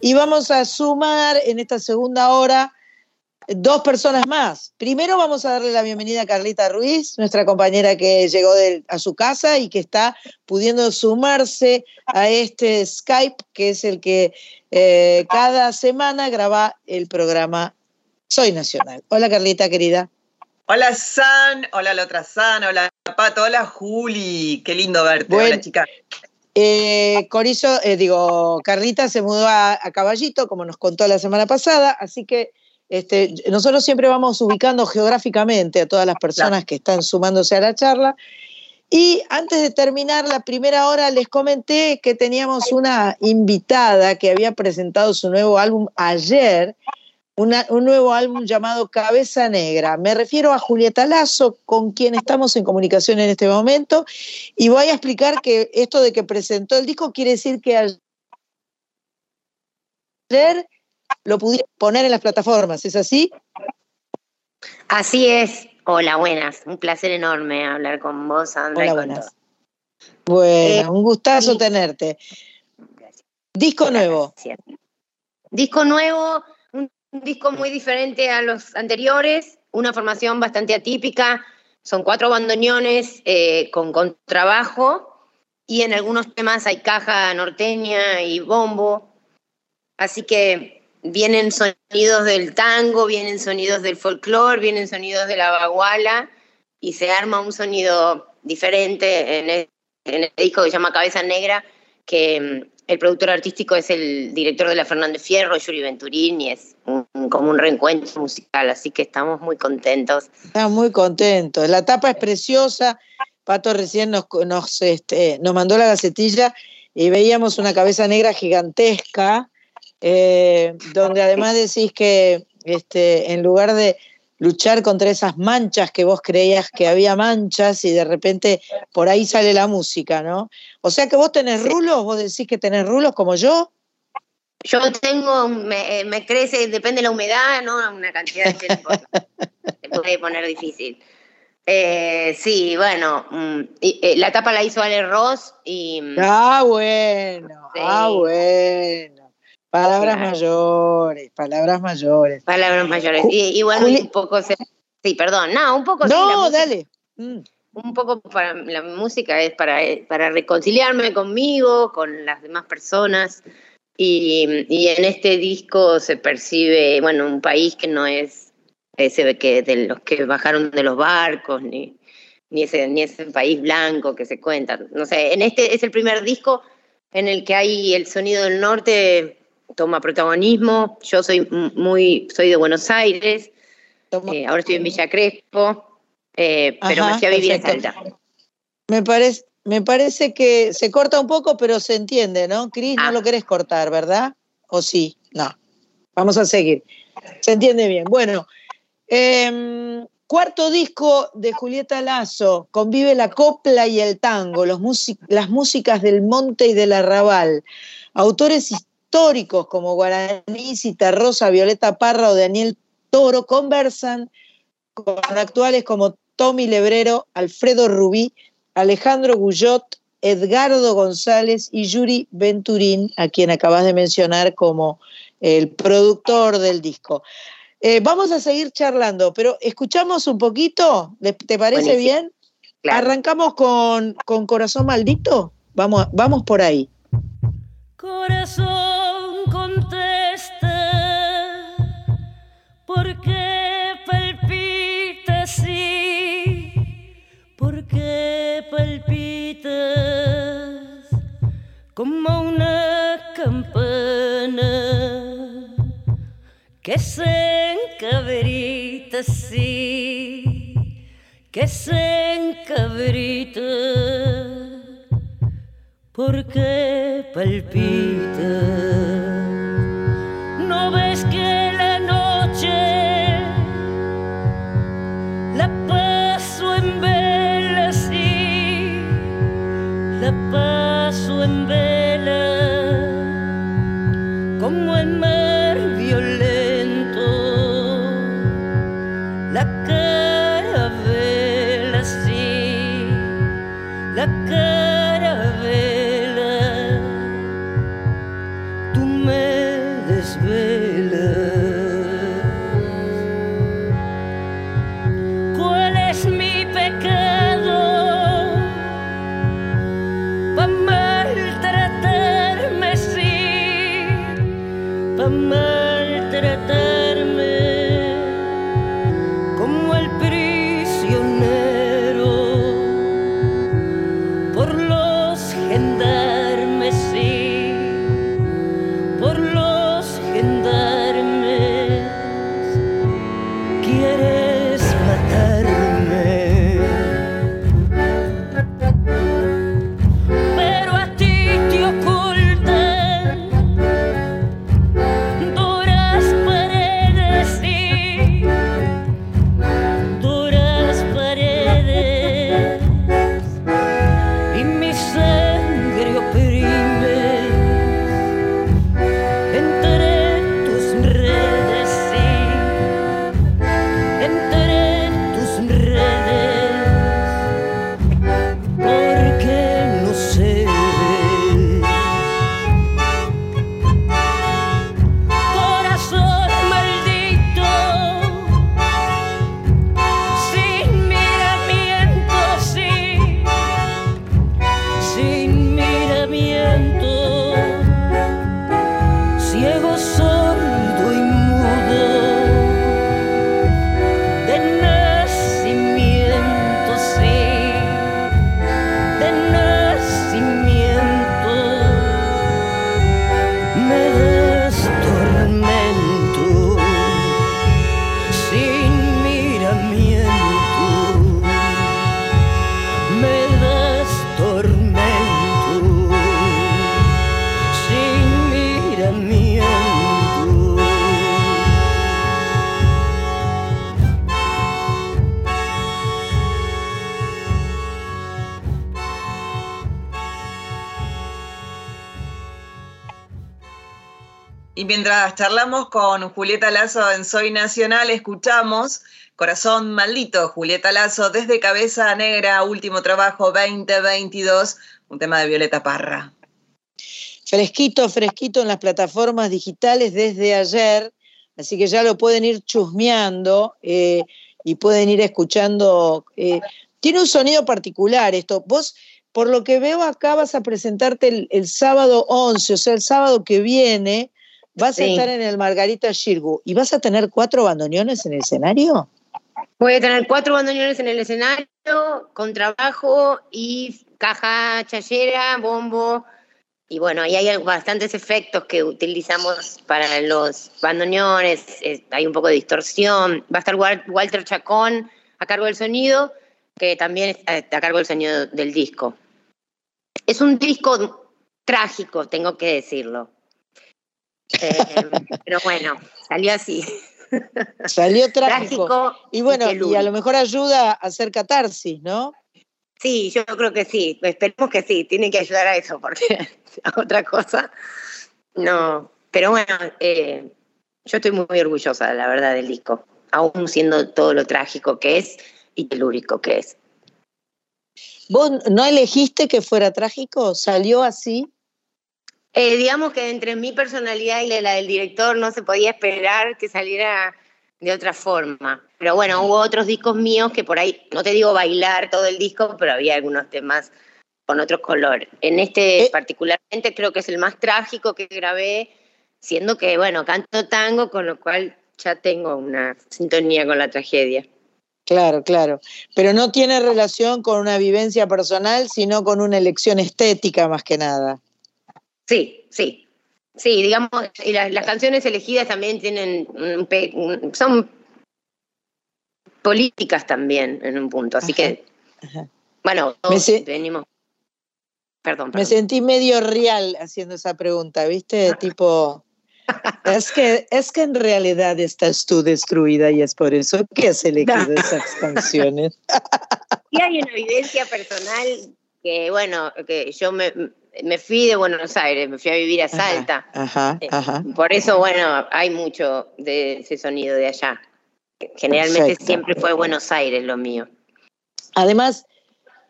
y vamos a sumar en esta segunda hora dos personas más. Primero vamos a darle la bienvenida a Carlita Ruiz, nuestra compañera que llegó a su casa y que está pudiendo sumarse a este Skype, que es el que eh, cada semana graba el programa Soy Nacional. Hola Carlita, querida. Hola San, hola la otra San, hola Pato, hola Juli, qué lindo verte, hola chica. Eh, Corizo, eh, digo, Carlita se mudó a, Caballito, como nos contó la semana pasada, así que este, nosotros siempre vamos ubicando geográficamente a todas las personas que están sumándose a la charla. Y antes de terminar la primera hora, les comenté que teníamos una invitada que había presentado su nuevo álbum ayer un nuevo álbum llamado Cabeza Negra. Me refiero a Julieta Lazo, con quien estamos en comunicación en este momento, y voy a explicar que esto de que presentó el disco quiere decir que ayer lo pudimos poner en las plataformas, ¿es así? Así es. Hola, buenas. Un placer enorme hablar con vos, Andrés. Hola, buenas. Bueno, eh, un gustazo tenerte. Disco nuevo. Disco nuevo disco muy diferente a los anteriores, una formación bastante atípica. Son cuatro bandoneones eh, con contrabajo y en algunos temas hay caja norteña y bombo. Así que vienen sonidos del tango, vienen sonidos del folclore, vienen sonidos de la baguala y se arma un sonido diferente en el, en el disco que se llama Cabeza Negra, que mm, el productor artístico es el director de la Fernández Fierro, Yuri Venturín, y es como un reencuentro musical, así que estamos muy contentos. Estamos muy contentos. La tapa es preciosa. Pato recién nos, nos, este, nos mandó la gacetilla y veíamos una cabeza negra gigantesca, eh, donde además decís que este, en lugar de luchar contra esas manchas que vos creías que había manchas y de repente por ahí sale la música, ¿no? O sea que vos tenés rulos, vos decís que tenés rulos como yo. Yo tengo, me, eh, me crece, depende de la humedad, ¿no? Una cantidad de tiempo. Se puede poner difícil. Eh, sí, bueno, mm, eh, la tapa la hizo Ale Ross y... Mm, ah, bueno, ah, bueno. Palabras mayores, palabras mayores. Palabras mayores. Y, bueno, un poco. sí, perdón. No, un poco. No, dale. Mm. Un poco para la música es para, para reconciliarme conmigo, con las demás personas. Y, y, en este disco se percibe, bueno, un país que no es ese que de los que bajaron de los barcos, ni, ni, ese, ni ese país blanco que se cuenta. No sé, en este es el primer disco en el que hay el sonido del norte toma protagonismo. Yo soy muy, soy de Buenos Aires, eh, ahora estoy en Villa Crespo, eh, pero me fui a vivir en Salta. Me parece, me parece que se corta un poco, pero se entiende, ¿no? Cris, no ah. lo querés cortar, ¿verdad? ¿O sí? No. Vamos a seguir. Se entiende bien. Bueno, em, cuarto disco de Julieta Lazo, convive la copla y el tango, los las músicas del monte y del arrabal, autores históricos como Guaraní, Rosa, Violeta Parra o Daniel Toro conversan con actuales como Tommy Lebrero, Alfredo Rubí, Alejandro Guyot, Edgardo González y Yuri Venturín, a quien acabas de mencionar como el productor del disco. Eh, vamos a seguir charlando, pero escuchamos un poquito, ¿te parece bien? Arrancamos con, con Corazón Maldito, vamos, vamos por ahí. Corazón contesta, ¿por qué palpita así? ¿Por qué como una campana que se encabrita así, que se encabrita? ¿Por qué palpita? ¿No ves mientras charlamos con Julieta Lazo en Soy Nacional, escuchamos Corazón Maldito, Julieta Lazo, desde Cabeza Negra, último trabajo 2022, un tema de Violeta Parra. Fresquito, fresquito en las plataformas digitales desde ayer, así que ya lo pueden ir chusmeando eh, y pueden ir escuchando. Eh, tiene un sonido particular esto. Vos, por lo que veo acá, vas a presentarte el, sábado 11, o sea, el sábado que viene, vas a estar en el Margarita Shirgu y vas a tener cuatro bandoneones en el escenario. Voy a tener cuatro bandoneones en el escenario, con trabajo y caja chayera, bombo. Y bueno, ahí hay bastantes efectos que utilizamos para los bandoneones. Hay un poco de distorsión. Va a estar Walter Chacón a cargo del sonido, que también está a cargo del sonido del disco. Es un disco trágico, tengo que decirlo. Eh, pero bueno, salió así. Salió trágico. y bueno, y, a lo mejor ayuda a hacer catarsis, ¿no? Sí, yo creo que sí. Esperemos que sí. Tiene que ayudar a eso, porque a otra cosa no. Pero bueno, eh, yo estoy muy orgullosa, la verdad, del disco. Aún siendo todo lo trágico que es y telúrico que es. ¿Vos no elegiste que fuera trágico? ¿Salió así? Eh, digamos que entre mi personalidad y la del director no se podía esperar que saliera de otra forma. Pero bueno, hubo otros discos míos que por ahí, no te digo bailar todo el disco, pero había algunos temas con otro color. En este eh. particularmente creo que es el más trágico que grabé, siendo que, bueno, canto tango, con lo cual ya tengo una sintonía con la tragedia. Claro, claro. Pero no tiene relación con una vivencia personal, sino con una elección estética más que nada. Sí, sí. Sí, digamos, y las, canciones elegidas también tienen, son políticas también en un punto, así que, bueno, todos venimos. Perdón, Me sentí medio real haciendo esa pregunta, ¿viste? tipo, es que, es que en realidad estás tú destruida y es por eso que has elegido esas canciones. Sí hay una evidencia personal que, bueno, que yo me, me fui de Buenos Aires, me fui a vivir a Salta. Eh, por eso, bueno, hay mucho de ese sonido de allá. Generalmente siempre fue Buenos Aires lo mío. Además,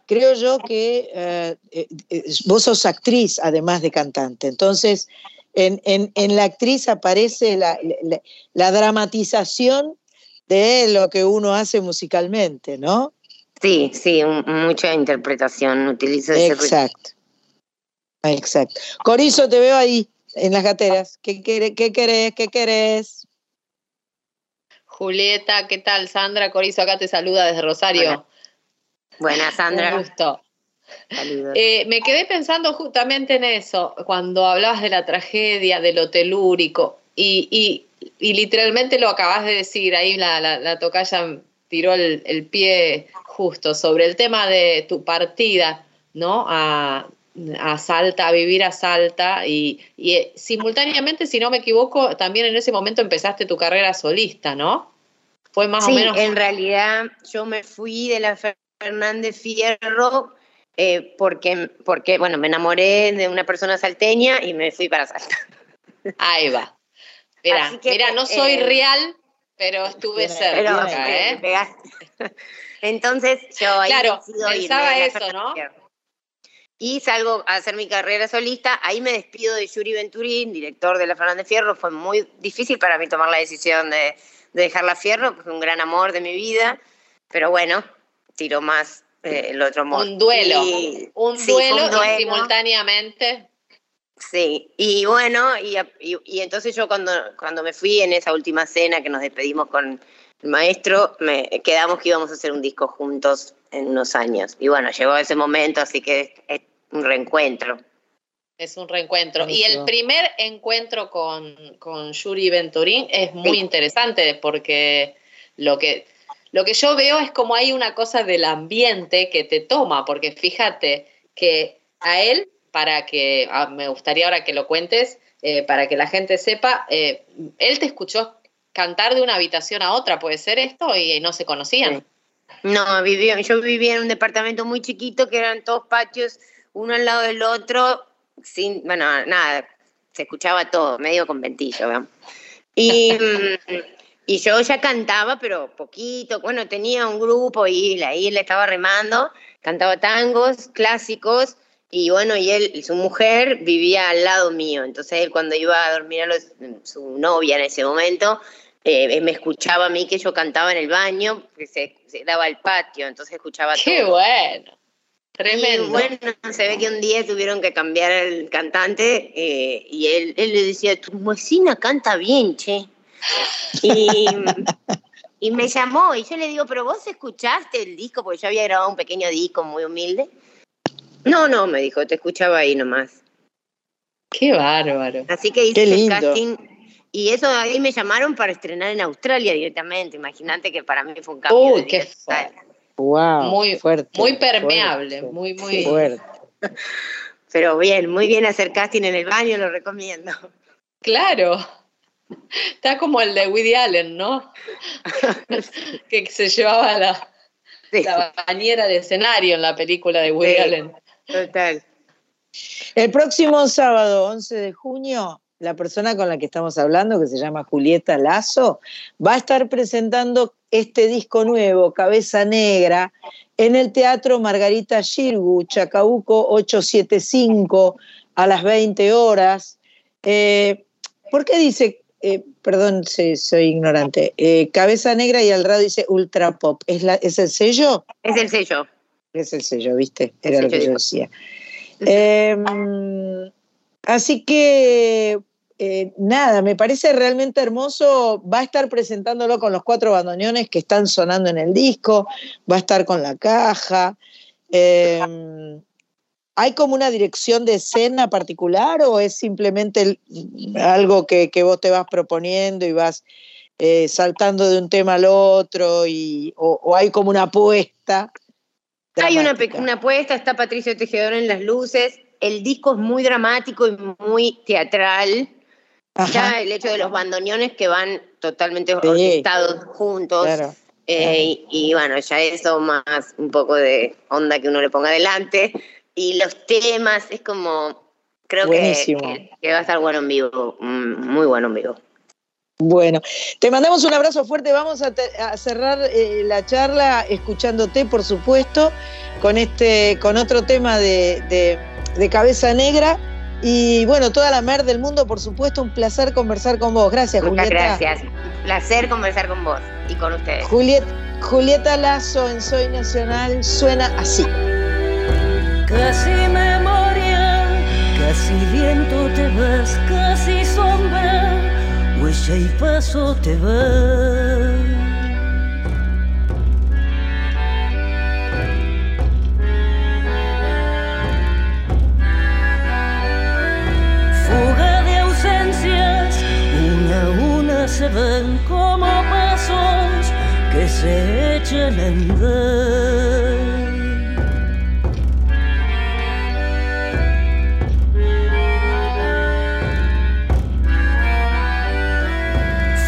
creo yo que eh, eh, vos sos actriz, además de cantante. Entonces, en, la actriz aparece la, dramatización de lo que uno hace musicalmente, ¿no? Sí, sí, mucha interpretación, utilizo ese Exacto. Exacto. Corizo, te veo ahí, en las gateras. ¿Qué, qué, qué querés? ¿Qué querés? Julieta, ¿qué tal? Sandra Corizo acá te saluda desde Rosario. Buenas, Sandra. Un gusto. Eh, me quedé pensando justamente en eso, cuando hablabas de la tragedia, de lo telúrico, y, literalmente lo acabas de decir, ahí la, la, tocaya tiró el, el, pie justo sobre el tema de tu partida, ¿no? A, a Salta, a vivir a Salta y, eh, simultáneamente, si no me equivoco, también en ese momento empezaste tu carrera solista, ¿no? Fue más o menos. En realidad yo me fui de la Fernández Fierro eh, porque, porque, bueno, me enamoré de una persona salteña y me fui para Salta. Ahí va. Mira, mira no soy eh, real, pero estuve cerca, ¿eh? Entonces yo ahí claro, pensaba eso, ¿no? Y salgo a hacer mi carrera solista. Ahí me despido de Yuri Venturín, director de La Fernández Fierro. Fue muy difícil para mí tomar la decisión de, dejar La Fierro, que fue un gran amor de mi vida. Pero bueno, tiro más eh, el otro modo. Un duelo. un, duelo simultáneamente. Sí, y bueno, y, y, entonces yo cuando, cuando me fui en esa última cena que nos despedimos con el maestro, me quedamos que íbamos a hacer un disco juntos en unos años. Y bueno, llegó ese momento, así que un reencuentro. Es un reencuentro. Y el primer encuentro con, con Yuri Venturín es muy interesante porque lo que, lo que yo veo es como hay una cosa del ambiente que te toma, porque fíjate que a él, para que, ah, me gustaría ahora que lo cuentes, eh, para que la gente sepa, eh, él te escuchó cantar de una habitación a otra, ¿puede ser esto? Y no se conocían. No, vivió, yo vivía en un departamento muy chiquito que eran todos patios uno al lado del otro, sin, bueno, nada, se escuchaba todo, medio conventillo, ¿verdad? Y, y yo ya cantaba, pero poquito. Bueno, tenía un grupo y ahí le estaba remando, cantaba tangos clásicos y bueno, y él, y su mujer vivía al lado mío. Entonces él cuando iba a dormir a los- su novia en ese momento, eh, me escuchaba a mí que yo cantaba en el baño, que se, se daba al patio, entonces escuchaba Qué todo. bueno. Y Tremendo. bueno, se ve que un día tuvieron que cambiar el cantante eh, y él, él le decía, tu vecina canta bien, che. Y, y me llamó y yo le digo, pero vos escuchaste el disco, porque yo había grabado un pequeño disco muy humilde. No, no, me dijo, te escuchaba ahí nomás. Qué bárbaro. Así que hice el casting y eso ahí me llamaron para estrenar en Australia directamente. Imagínate que para mí fue un cambio. Uy, de qué total. Wow, Muy- fuerte. Muy permeable, fuerte, muy, muy. fuerte. Pero bien, muy bien hacer casting en el baño, lo recomiendo. Claro. Está como el de Woody Allen, ¿no? que se llevaba la, Sí, la bañera de escenario en la película de Woody Sí. Allen. total. El próximo sábado, 11 de junio, la persona con la que estamos hablando, que se llama Julieta Lazo, va a estar presentando este disco nuevo, Cabeza Negra, en el Teatro Margarita Shirgu, Chacabuco 875, a las 20 horas. Eh, ¿Por qué dice, eh, perdón, sí, soy ignorante, eh, Cabeza Negra y al lado dice Ultra Pop? ¿Es, la, ¿Es el sello? Es el sello. Es el sello, ¿viste? Era El lo que sello yo decía. Em, así que, eh, nada, me parece realmente hermoso. Va a estar presentándolo con los cuatro bandoneones que están sonando en el disco, va a estar con la caja. Em, ¿Hay como una dirección de escena particular o es simplemente el- algo que, que vos te vas proponiendo y vas eh, saltando de un tema al otro y, o, o hay como una apuesta? Hay una, una apuesta, está Patricio Tejedor en las luces. El disco es muy dramático y muy teatral. Ajá. Ya el hecho de los bandoneones que van totalmente orquestados juntos. Claro. eh, y, y bueno, ya eso más un poco de onda que uno le ponga adelante. Y los temas es como, creo que, Buenísimo. que, que va a estar bueno en vivo, mm, muy bueno en vivo. Bueno, te mandamos un abrazo fuerte. Vamos a, te- a cerrar eh, la charla escuchándote, por supuesto, con este, con otro tema de, de- de cabeza negra. Y bueno, toda la mer del mundo, por supuesto, un placer conversar con vos. Gracias, Muchas Julieta. gracias. Un placer conversar con vos y con ustedes. Juliet, Julieta Lazo en Soy Nacional suena así. Casi memoria, casi viento te vas, casi sombra, huella y paso te vas. Se ven como pasos que se echan a andar.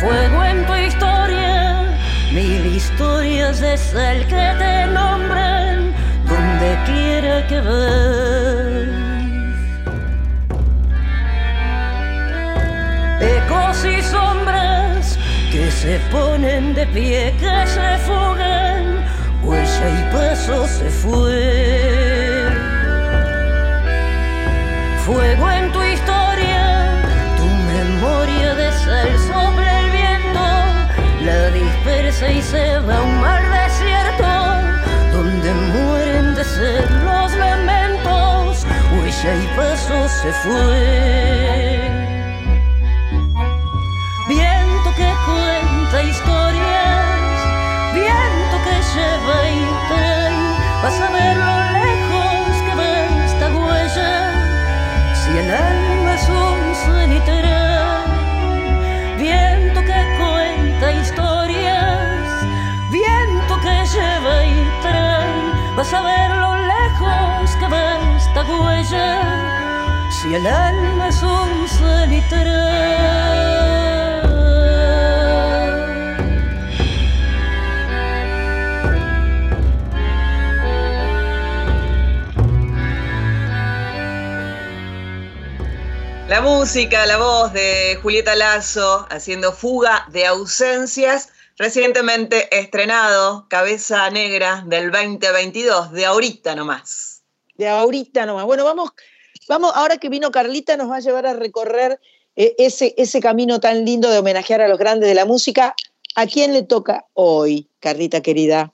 Fuego en tu historia, mil historias de sal que te nombran donde quiera que vas. Ecos y sombras que se ponen de pie, que se fugan, huella y paso se fue. Fuego en tu historia, tu memoria de sal sobre el viento, la dispersa y se va a un mar desierto, donde mueren de sed los lamentos, huella y paso se fue. Vas a ver lo lejos que va esta huella. Si el alma es un cenital, viento que cuenta historias, viento que lleva y trae, vas a ver lo lejos que va esta huella. Si el alma es un cenital. La música, la voz de Julieta Lazo haciendo fuga de ausencias, recientemente estrenado Cabeza Negra del 2022, de ahorita nomás. De ahorita nomás. Bueno, vamos, vamos, ahora que vino Carlita nos va a llevar a recorrer eh, ese, ese camino tan lindo de homenajear a los grandes de la música. ¿A quién le toca hoy, Carlita querida?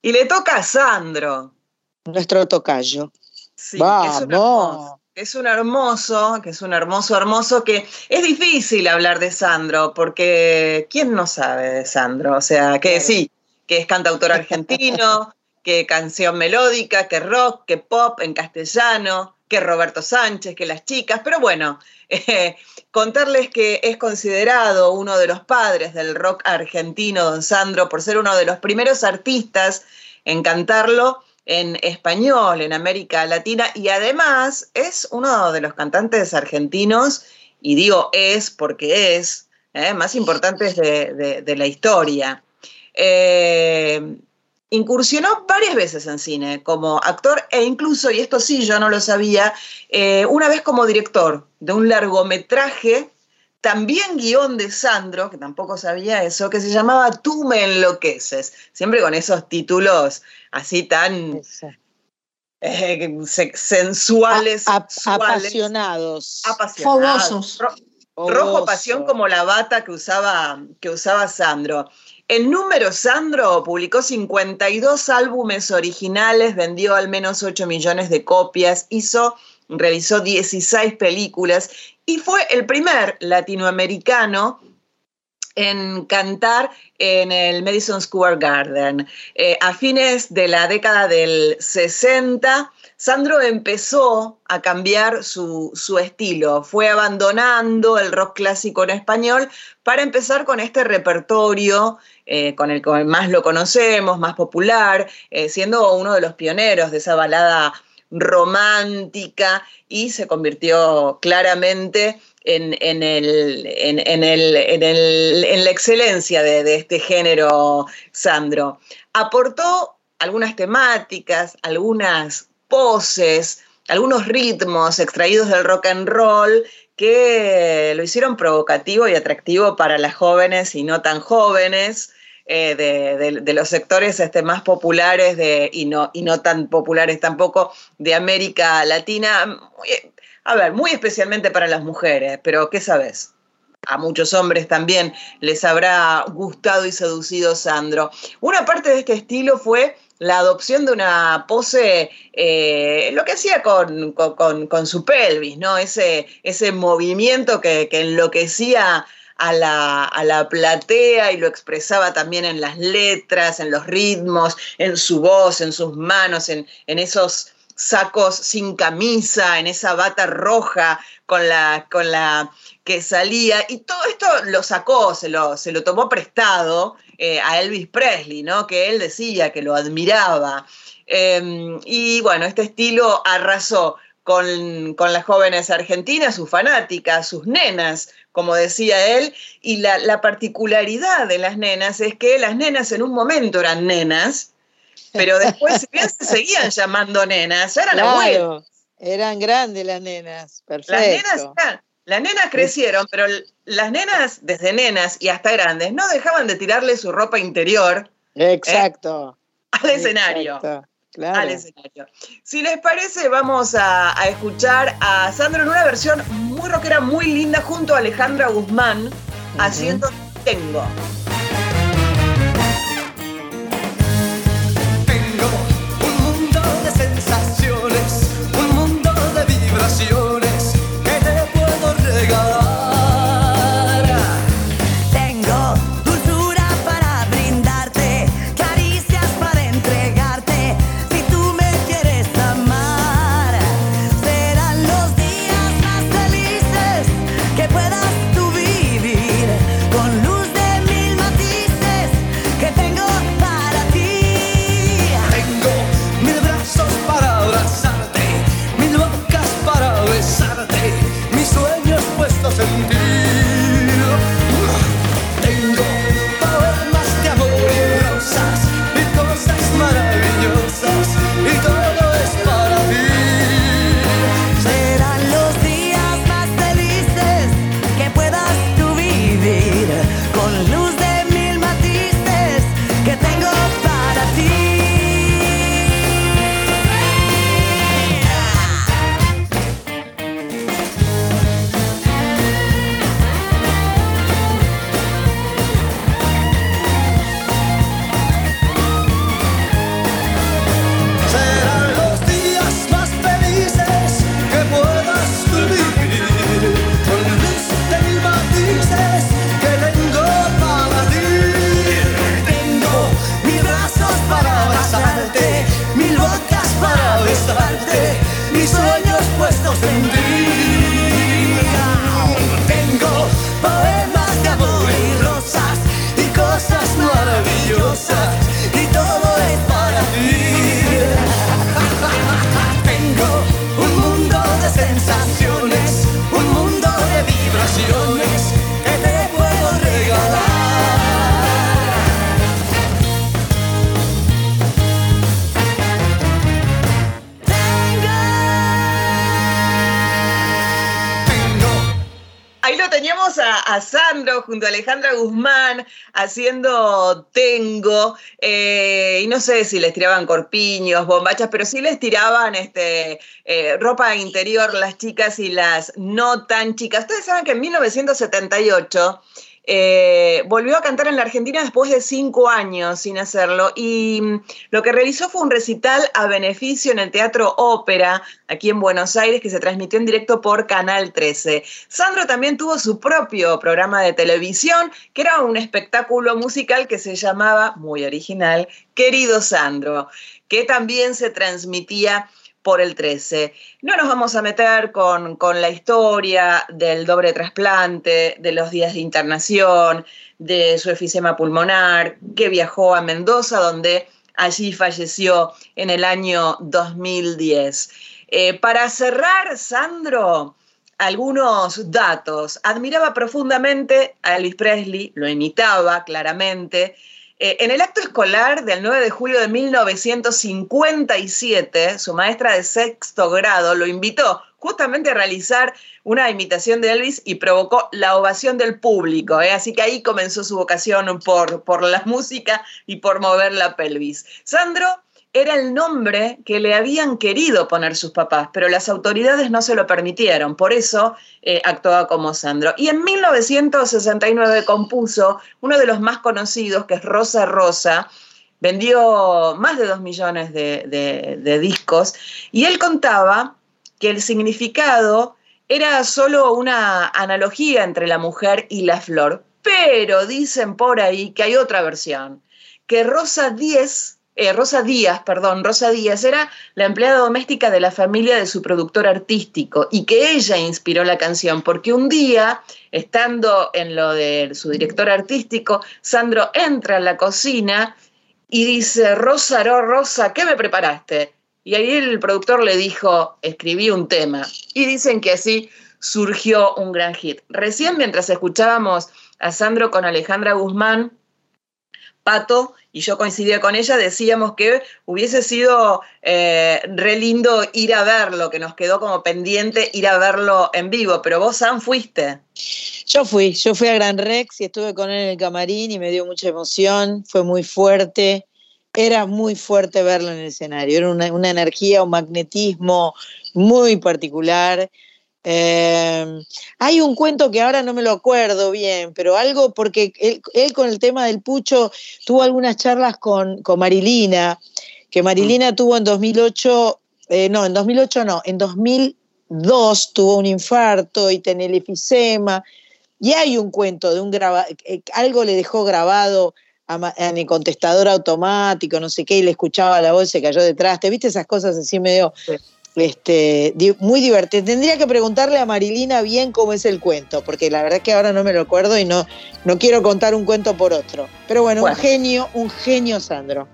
Y le toca a Sandro. Nuestro tocayo. Sí, Vamos es un hermoso, que es un hermoso, hermoso, que es difícil hablar de Sandro, porque ¿quién no sabe de Sandro? O sea, que sí, que es cantautor argentino, que canción melódica, que rock, que pop en castellano, que Roberto Sánchez, que las chicas, pero bueno, eh, contarles que es considerado uno de los padres del rock argentino, don Sandro, por ser uno de los primeros artistas en cantarlo en español en América Latina y además es uno de los cantantes argentinos, y digo es porque es, eh, más importantes de, la historia. Eh, incursionó varias veces en cine como actor e incluso, y esto sí yo no lo sabía, eh, una vez como director de un largometraje también guion de Sandro, que tampoco sabía eso, que se llamaba Tú me enloqueces, siempre con esos títulos así tan eh, sensuales, apasionados, apasionados, rojo pasión como la bata que usaba, que usaba Sandro. En número, Sandro publicó 52 álbumes originales, vendió al menos 8 millones de copias, hizo realizó 16 películas y fue el primer latinoamericano en cantar en el Madison Square Garden. Eh, a fines de la década del 60, Sandro empezó a cambiar su, estilo, fue abandonando el rock clásico en español para empezar con este repertorio eh, con el que más lo conocemos, más popular, eh, siendo uno de los pioneros de esa balada romántica y se convirtió claramente en, el, en, la excelencia de, este género, Sandro. Aportó algunas temáticas, algunas poses, algunos ritmos extraídos del rock and roll que lo hicieron provocativo y atractivo para las jóvenes y no tan jóvenes. Eh, de, los sectores este, más populares y, no, tan populares tampoco de América Latina. a ver, muy especialmente para las mujeres, pero ¿qué sabes? A muchos hombres también les habrá gustado y seducido Sandro. Una parte de este estilo fue la adopción de una pose, eh, lo que hacía con, su pelvis, ¿no? Ese, ese movimiento que enloquecía a la, platea y lo expresaba también en las letras, en los ritmos, en su voz, en sus manos, en, esos sacos sin camisa, en esa bata roja con la, con la que salía. Y todo esto lo sacó, se lo, se lo tomó prestado eh, a Elvis Presley, ¿no? Que él decía que lo admiraba. Em, y bueno, este estilo arrasó con, con, las jóvenes argentinas, sus fanáticas, sus nenas, como decía él, y la, particularidad de las nenas es que las nenas en un momento eran nenas, pero después, si bien se seguían llamando nenas, eran abuelos. Eran grandes las nenas, perfecto. Las nenas, crecieron, pero las nenas, desde nenas y hasta grandes, no dejaban de tirarle su ropa interior. ¿eh? Exacto. al escenario. Al escenario. Si les parece, vamos a, a escuchar a Sandro en una versión muy rockera, muy linda, junto a Alejandra Guzmán, haciendo. Tengo junto a Alejandra Guzmán haciendo tengo, eh, y no sé si les tiraban corpiños, bombachas, pero sí les tiraban este, eh, ropa interior las chicas y las no tan chicas. Ustedes saben que en 1978 eh, volvió a cantar en la Argentina después de cinco años sin hacerlo y mm, lo que realizó fue un recital a beneficio en el Teatro Ópera, aquí en Buenos Aires, que se transmitió en directo por Canal 13. Sandro también tuvo su propio programa de televisión, que era un espectáculo musical que se llamaba, muy original, Querido Sandro, que también se transmitía por el 13. No nos vamos a meter con, la historia del doble trasplante, de los días de internación, de su efisema pulmonar, que viajó a Mendoza, donde allí falleció en el año 2010. Eh, para cerrar, Sandro, algunos datos. Admiraba profundamente a Elvis Presley, lo imitaba claramente, eh, en el acto escolar del 9 de julio de 1957, su maestra de sexto grado lo invitó justamente a realizar una imitación de Elvis y provocó la ovación del público. ¿eh? Así que ahí comenzó su vocación por, por la música y por mover la pelvis. Sandro era el nombre que le habían querido poner sus papás, pero las autoridades no se lo permitieron, por eso eh, actuaba como Sandro. Y en 1969 compuso uno de los más conocidos, que es Rosa Rosa, vendió más de dos millones de, discos, y él contaba que el significado era solo una analogía entre la mujer y la flor, pero dicen por ahí que hay otra versión, que Rosa 10 eh, Rosa Díaz, perdón, Rosa Díaz era la empleada doméstica de la familia de su productor artístico y que ella inspiró la canción, porque un día, estando en lo de su director artístico, Sandro entra a la cocina y dice, Rosa, Rosa, ¿qué me preparaste? Y ahí el productor le dijo, escribí un tema. Y dicen que así surgió un gran hit. Recién mientras escuchábamos a Sandro con Alejandra Guzmán, Pato y yo coincidía con ella, decíamos que hubiese sido eh, re lindo ir a verlo, que nos quedó como pendiente ir a verlo en vivo, pero vos, Sam, fuiste. Yo fui, yo fui a Gran Rex y estuve con él en el camarín y me dio mucha emoción, fue muy fuerte, era muy fuerte verlo en el escenario, era una, una energía, un magnetismo muy particular. Eh, hay un cuento que ahora no me lo acuerdo bien, pero algo porque él, con el tema del pucho tuvo algunas charlas con, Marilina, que Marilina mm. tuvo en 2008, eh, no, en 2008 no, en 2002 tuvo un infarto y tenía el efisema. Y hay un cuento de un graba, eh, algo le dejó grabado en el contestador automático, no sé qué, y le escuchaba la voz, se cayó detrás. ¿Te viste esas cosas así medio este, muy divertido. Tendría que preguntarle a Marilina bien cómo es el cuento, porque la verdad que ahora no me lo acuerdo y no, no quiero contar un cuento por otro. Pero bueno, un genio, un genio Sandro.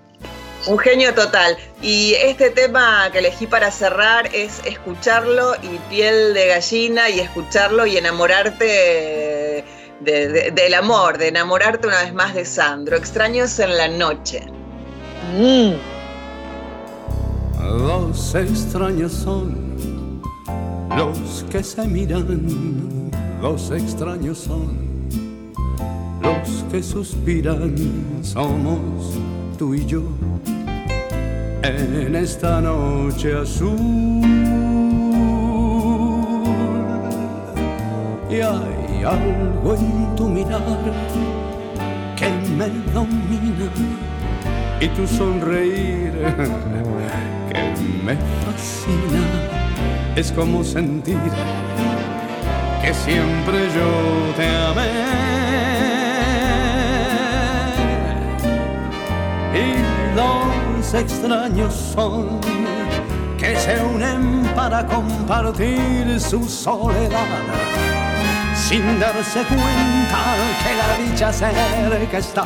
Un genio total. Y este tema que elegí para cerrar es escucharlo y piel de gallina y escucharlo y enamorarte del amor, de enamorarte una vez más de Sandro. Extraños en la noche. Mm. Dos extraños son los que se miran, dos extraños son los que suspiran, somos tú y yo en esta noche azul. Y hay algo en tu mirar que me domina y tu sonreír. Me fascina, es como sentir que siempre yo te amé. Y los extraños son que se unen para compartir su soledad, sin darse cuenta que la dicha cerca está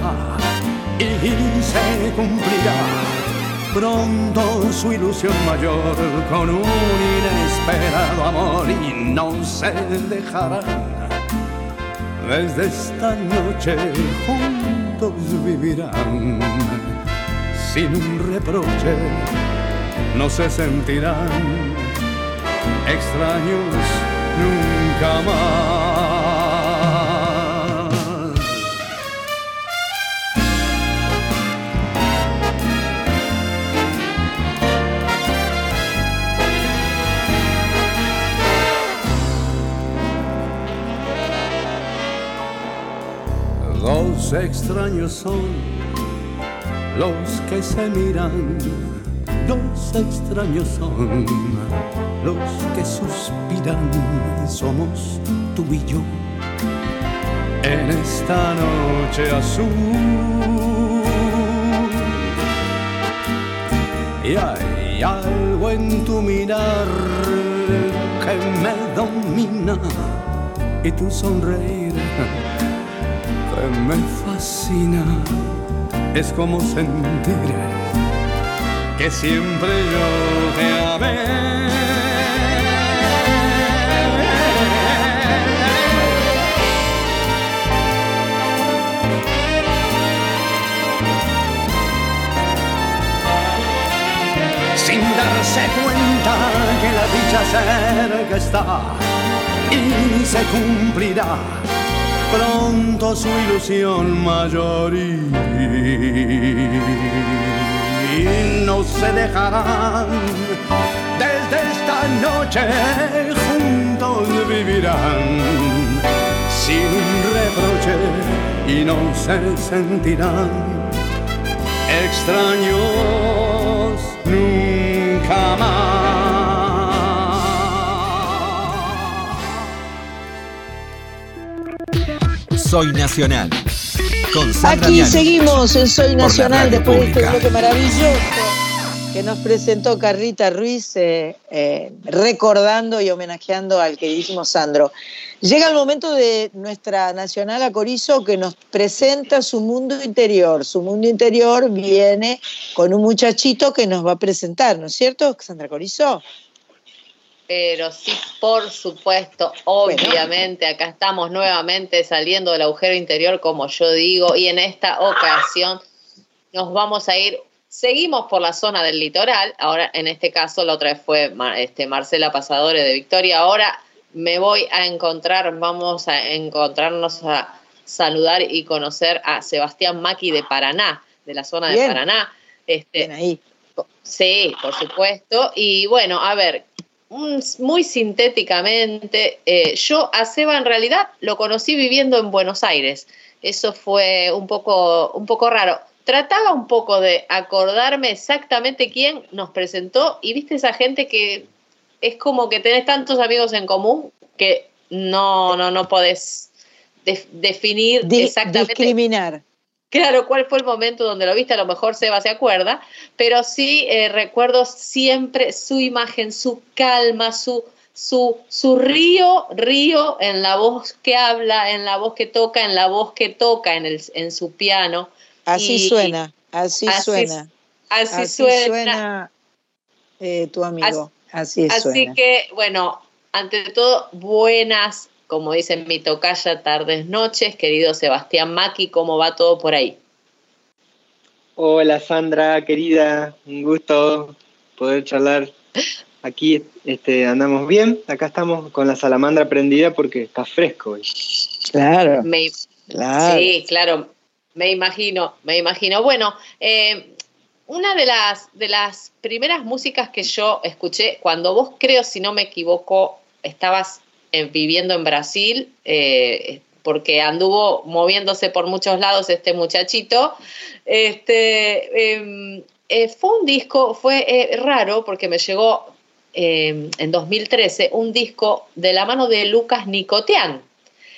y se cumplirá pronto su ilusión mayor con un inesperado amor y no se dejarán. Desde esta noche juntos vivirán sin un reproche, no se sentirán extraños nunca más. Extraños son los que se miran, los extraños son los que suspiran, somos tú y yo en esta noche azul. Y hay algo en tu mirar que me domina y tu sonreír me fascina. Es como sentir que siempre yo te amé. sin darse cuenta que la dicha cerca está y se cumplirá pronto su ilusión mayor y no se dejarán desde esta noche juntos vivirán sin reproche y no se sentirán extraños nunca más. Soy Nacional. Con Sandra Aquí seguimos en Soy Nacional después de este bloque maravilloso que nos presentó Carrita Ruiz eh, eh, recordando y homenajeando al queridísimo Sandro. Llega el momento de nuestra Nacional Acorizo que nos presenta su mundo interior. Su mundo interior viene con un muchachito que nos va a presentar, ¿no es cierto, Sandra Corizo? Pero sí, por supuesto, obviamente, acá estamos nuevamente saliendo del agujero interior, como yo digo, y en esta ocasión nos vamos a ir, seguimos por la zona del litoral, ahora en este caso la otra vez fue este, Marcela Pasadores de Victoria, ahora me voy a encontrar, vamos a encontrarnos a saludar y conocer a Sebastián Maki de Paraná, de la zona de. Paraná. Este, Bien ahí. Sí, por supuesto. Y bueno, a ver, muy sintéticamente, eh, yo a Seba en realidad lo conocí viviendo en Buenos Aires. Eso fue un poco, un poco raro. Trataba un poco de acordarme exactamente quién nos presentó y viste esa gente que es como que tenés tantos amigos en común que no, no, no podés def- definir Di- exactamente discriminar. Claro, cuál fue el momento donde lo viste, a lo mejor Seba se acuerda, pero sí eh, recuerdo siempre su imagen, su calma, su, su, su río, río en la voz que habla, en la voz que toca, en la voz que toca en, el, en su piano. Así Y- suena, así, así- suena. Así, Así suena. suena, eh, tu amigo. Así, Así suena. que, bueno, ante todo, buenas, como dicen mi tocaya, tardes, noches, querido Sebastián Maki, ¿cómo va todo por ahí? Hola Sandra, querida, un gusto poder charlar. Aquí este, andamos bien, acá estamos con la salamandra prendida porque está fresco hoy. Claro. Me- Claro. Sí, claro, me imagino, me imagino. Bueno, eh, una de las, de las primeras músicas que yo escuché, cuando vos creo, si no me equivoco, estabas viviendo en Brasil, eh, porque anduvo moviéndose por muchos lados este muchachito, este, eh, eh, fue un disco, fue eh, raro porque me llegó eh, en 2013 un disco de la mano de Lucas Nicotian.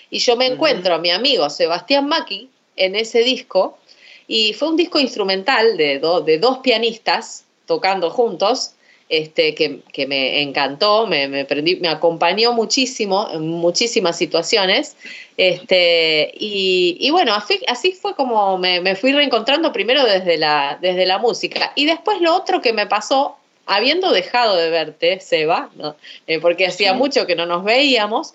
Y yo me encuentro a mi amigo Sebastián Maki en ese disco, y fue un disco instrumental de, do- de dos pianistas tocando juntos, este, que, que me encantó, me, me, prendí- me acompañó muchísimo en muchísimas situaciones. Este, y, y bueno, así, así fue como me, me fui reencontrando primero desde la, desde la música. Y después lo otro que me pasó, habiendo dejado de verte, Seba, ¿no? Eh, porque hacía mucho que no nos veíamos,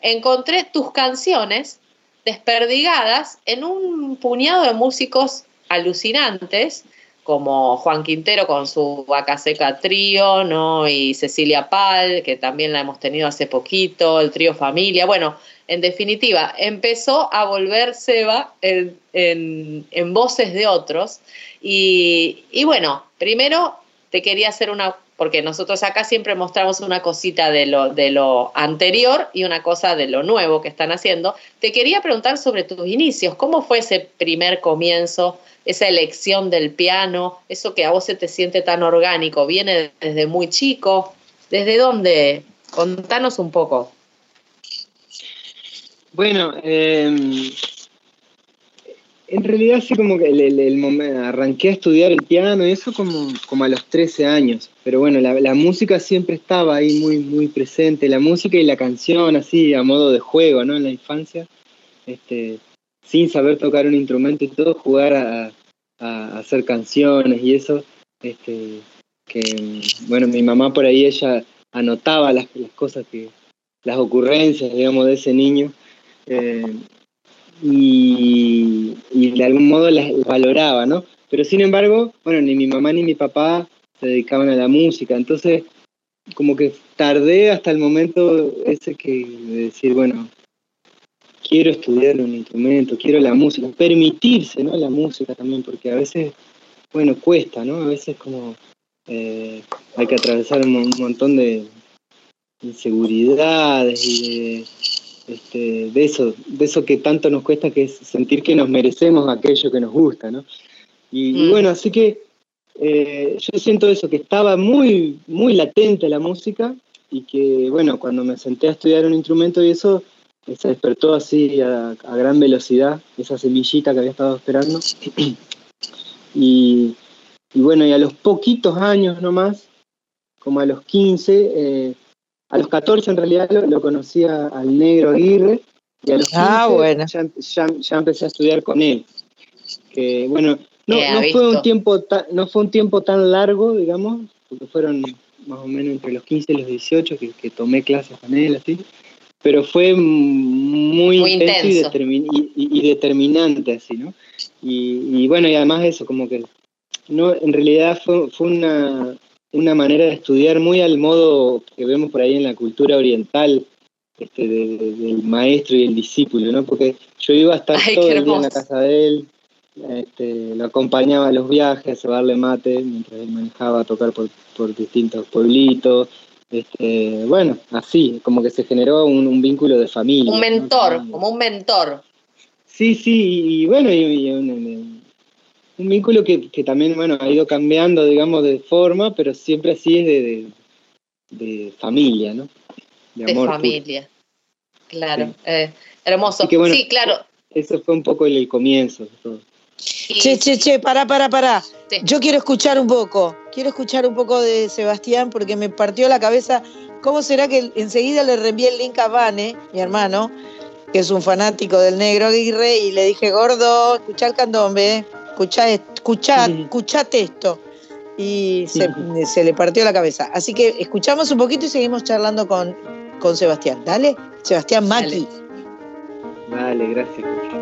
encontré tus canciones desperdigadas en un puñado de músicos alucinantes, como Juan Quintero con su Vaca Seca Trío, ¿no? Y Cecilia Pal, que también la hemos tenido hace poquito, el trío Familia. Bueno, en definitiva, empezó a volver Seba en, en- en voces de otros. Y, y bueno, primero te quería hacer una, porque nosotros acá siempre mostramos una cosita de lo, de lo anterior y una cosa de lo nuevo que están haciendo. Te quería preguntar sobre tus inicios, ¿cómo fue ese primer comienzo, esa elección del piano, eso que a vos se te siente tan orgánico? ¿Viene desde muy chico? ¿Desde dónde? Contanos un poco. Bueno, eh, en realidad sí como que el, momento, arranqué a estudiar el piano y eso como, como a los 13 años, pero bueno, la, música siempre estaba ahí muy, muy presente, la música y la canción así a modo de juego, ¿no? En la infancia, este, sin saber tocar un instrumento y todo, jugar a, hacer canciones y eso, este, que bueno, mi mamá por ahí ella anotaba las, las cosas que, las ocurrencias, digamos, de ese niño. Eh, y, de algún modo las valoraba, ¿no? Pero sin embargo, bueno, ni mi mamá ni mi papá se dedicaban a la música, entonces como que tardé hasta el momento ese que de decir, bueno, quiero estudiar un instrumento, quiero la música, permitirse, ¿no? La música también, porque a veces, bueno, cuesta, ¿no? A veces como eh, hay que atravesar un montón de inseguridades y de este, de eso, de eso que tanto nos cuesta, que es sentir que nos merecemos aquello que nos gusta, ¿no? Y, mm. bueno, así que eh, yo siento eso, que estaba muy, muy latente la música y que, bueno, cuando me senté a estudiar un instrumento y eso, se despertó así a, gran velocidad, esa semillita que había estado esperando. y, bueno, y a los poquitos años nomás, como a los 15, eh, a los 14 en realidad lo, conocía al negro Aguirre y a los 15 ah, bueno. ya, empecé a estudiar con él. Que bueno, no, fue un tiempo no fue un tiempo tan largo, digamos, porque fueron más o menos entre los 15 y los 18 que, tomé clases con él, así. Pero fue muy, intenso, Y, determinante, así, ¿no? Y, bueno, y además eso, como que no, en realidad fue, fue una, una manera de estudiar muy al modo que vemos por ahí en la cultura oriental, este, del maestro y el discípulo, ¿no? Porque yo iba a estar todo el día en la casa de él, este, lo acompañaba a los viajes, a darle mate, mientras él manejaba a tocar por, distintos pueblitos. Este, bueno, así, como que se generó un, vínculo de familia. Un mentor, como un mentor. Sí, sí, y, bueno, y, un vínculo que, también, bueno, ha ido cambiando, digamos, de forma, pero siempre así es de, de, familia, ¿no? De, familia, claro. Eh, hermoso. sí, claro. Eso fue un poco el, comienzo. Che, che, che, pará, pará, pará. Yo quiero escuchar un poco, quiero escuchar un poco de Sebastián porque me partió la cabeza. ¿Cómo será que enseguida le reenvié el link a Vane, mi hermano, que es un fanático del negro Aguirre, y le dije, gordo, escuchá el candombe, escuchá, escuchá, escuchate esto. Y se, le partió la cabeza. Así que escuchamos un poquito y seguimos charlando con, con Sebastián. Dale, Sebastián Maki. Dale, gracias.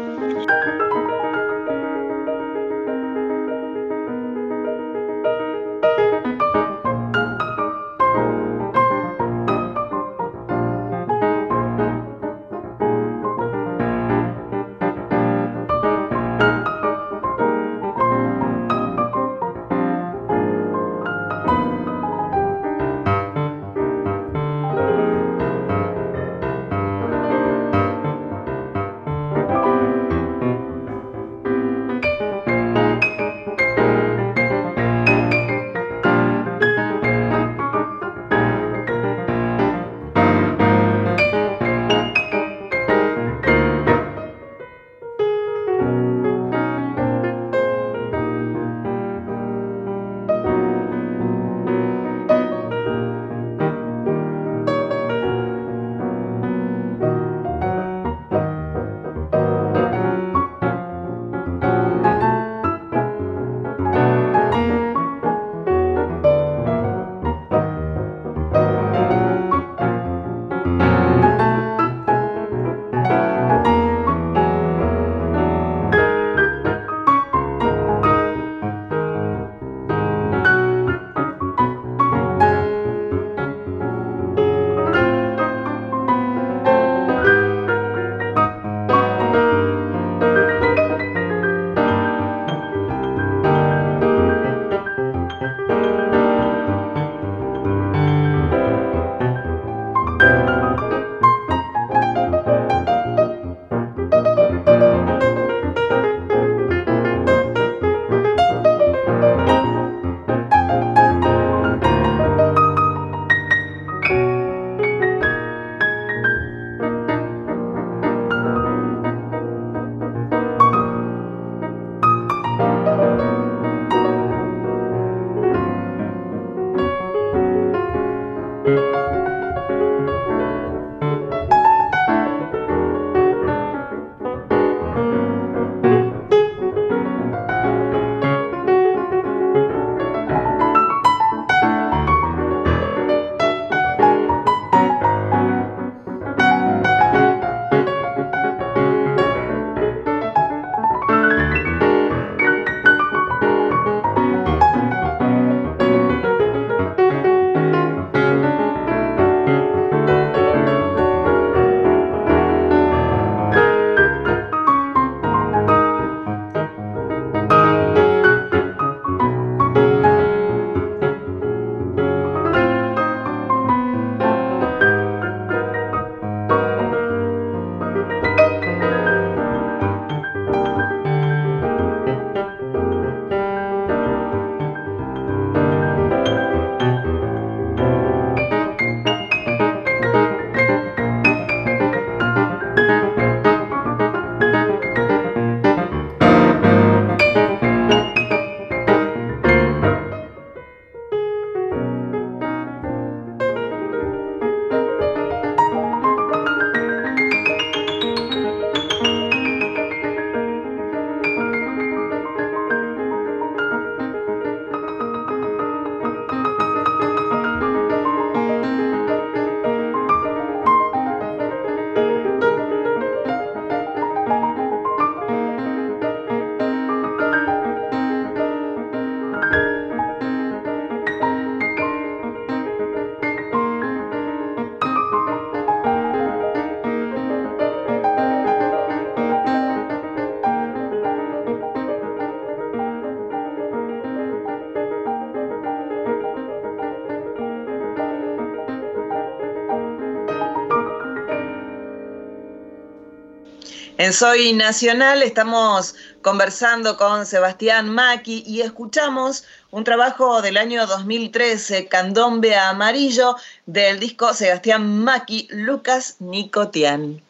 Soy Nacional estamos conversando con Sebastián Maki y escuchamos un trabajo del año 2013, Candombe Amarillo, del disco Sebastián Maki, Lucas Nicotian.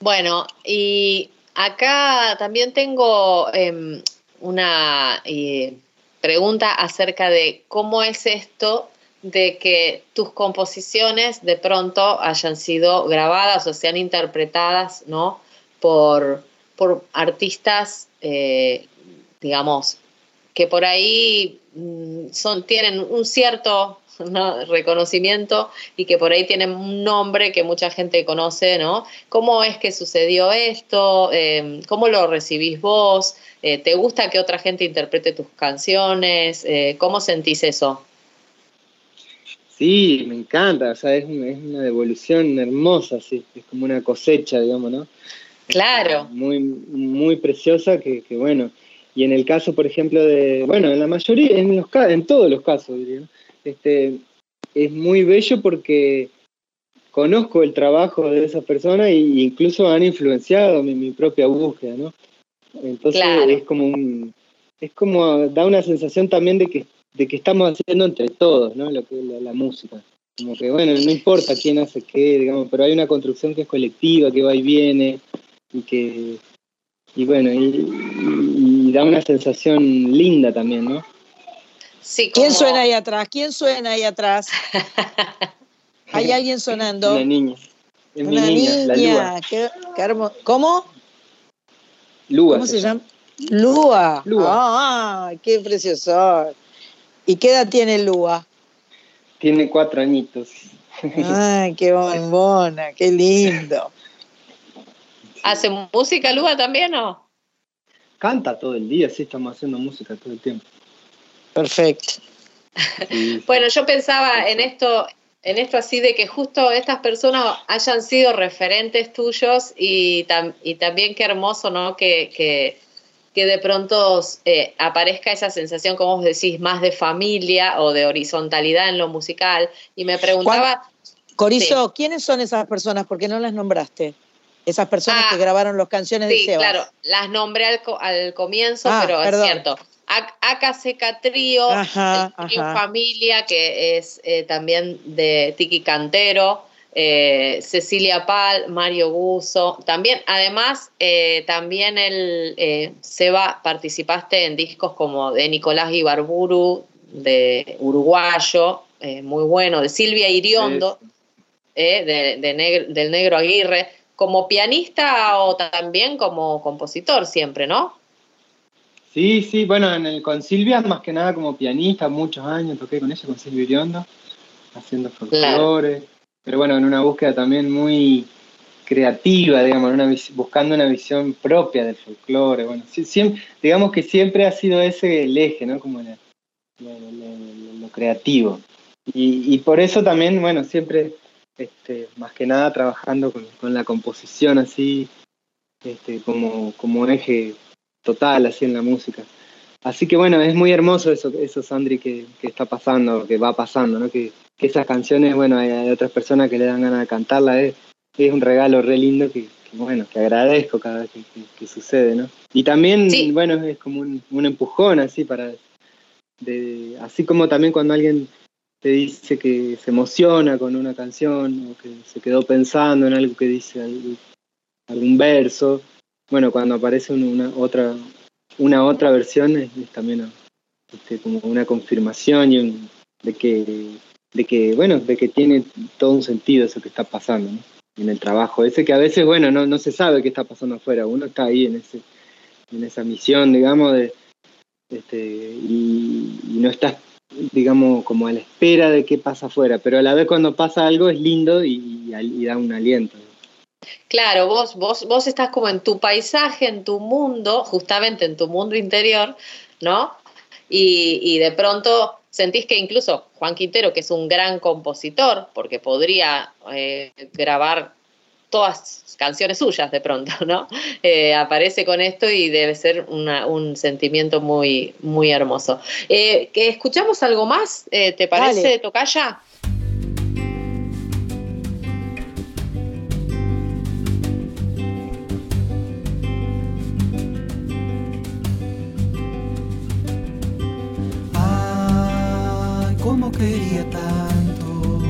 Bueno, y acá también tengo em, una eh, pregunta acerca de cómo es esto de que tus composiciones de pronto hayan sido grabadas o sean interpretadas, ¿no? Por, por artistas, eh, digamos, que por ahí mm, son, tienen un cierto reconocimiento y que por ahí tienen un nombre que mucha gente conoce, ¿no? ¿Cómo es que sucedió esto? Eh, ¿Cómo lo recibís vos? Eh, ¿Te gusta que otra gente interprete tus canciones? ¿Cómo sentís eso? Sí, me encanta, o sea, es, una devolución hermosa, sí, es como una cosecha, digamos, ¿no? Claro. Muy, muy preciosa que, bueno, y en el caso, por ejemplo, de, bueno, en la mayoría, en, los, en todos los casos, diría, este, es muy bello porque conozco el trabajo de esas personas e incluso han influenciado mi, propia búsqueda, ¿no? Entonces es como un, es como, da una sensación también de que de que estamos haciendo entre todos, ¿no? Lo que la, la música. Como que, bueno, no importa quién hace qué, digamos, pero hay una construcción que es colectiva, que va y viene, y que, y bueno, y, da una sensación linda también, ¿no? Sí, ¿Quién suena ahí atrás? ¿Quién suena ahí atrás? Hay alguien sonando. Una niña. Una niña. Qué, ¿Cómo? Lua. ¿Cómo se, llama? Lua. Lua. Ah, qué precioso. ¿Y qué edad tiene Lua? Tiene cuatro añitos. Ay, qué bombona, qué lindo. ¿Hace música Lua también o? Canta todo el día, sí, estamos haciendo música todo el tiempo. Perfecto. bueno, yo pensaba en esto, en esto así de que justo estas personas hayan sido referentes tuyos y, y también qué hermoso, ¿no? que que de pronto eh, aparezca esa sensación, como vos decís, más de familia o de horizontalidad en lo musical. Y me preguntaba... Corizo, ¿quiénes son esas personas? Porque no las nombraste. Esas personas que ah, grabaron las canciones de Sebas. claro, las nombré al, comienzo, ah, pero es cierto. AKC Trío, Familia, que es eh, también de Tiki Cantero, eh, Cecilia Pal, Mario Guso, también, además, eh, también el eh, Seba, participaste en discos como de Nicolás Ibarburu, de Uruguayo, muy bueno, de Silvia Iriondo, del Negro Aguirre, como pianista o también como compositor siempre, ¿no? Sí, sí, bueno, en el, con Silvia más que nada como pianista, muchos años toqué con ella, con Silvia Iriondo, haciendo folclore pero bueno, en una búsqueda también muy creativa, digamos, buscando una visión propia del folclore. Bueno, digamos que siempre ha sido ese el eje, ¿no? Como lo, creativo. Y, por eso también, bueno, siempre, este, más que nada, trabajando con, la composición así, este, como, como eje total, así en la música. Así que bueno, es muy hermoso eso, eso Sandri, que, que está pasando, que va pasando, ¿no? Que, que esas canciones, bueno, hay, otras personas que le dan ganas de cantarla, es, es un regalo re lindo que, bueno, que agradezco cada vez que, sucede, ¿no? Y también, bueno, es como un, empujón así para, de, así como también cuando alguien te dice que se emociona con una canción o que se quedó pensando en algo que dice algún, verso, bueno, cuando aparece una otra una otra versión es, también este, como una confirmación y de que de que, bueno, de que tiene todo un sentido eso que está pasando en el trabajo. Ese que a veces, bueno, no, no se sabe qué está pasando afuera, uno está ahí en, ese, en esa misión, digamos, de, este, y, no está, digamos, como a la espera de qué pasa afuera, pero a la vez cuando pasa algo es lindo y, da un aliento. Claro, vos, vos, vos estás como en tu paisaje, en tu mundo, justamente en tu mundo interior, ¿no? Y de pronto sentís que incluso Juan Quintero, que es un gran compositor, porque podría eh, grabar todas canciones suyas de pronto, ¿no? Eh, aparece con esto y debe ser un sentimiento muy, muy hermoso. Eh, ¿que ¿Escuchamos algo más? ¿Te parece, Tocaya? Quería tanto.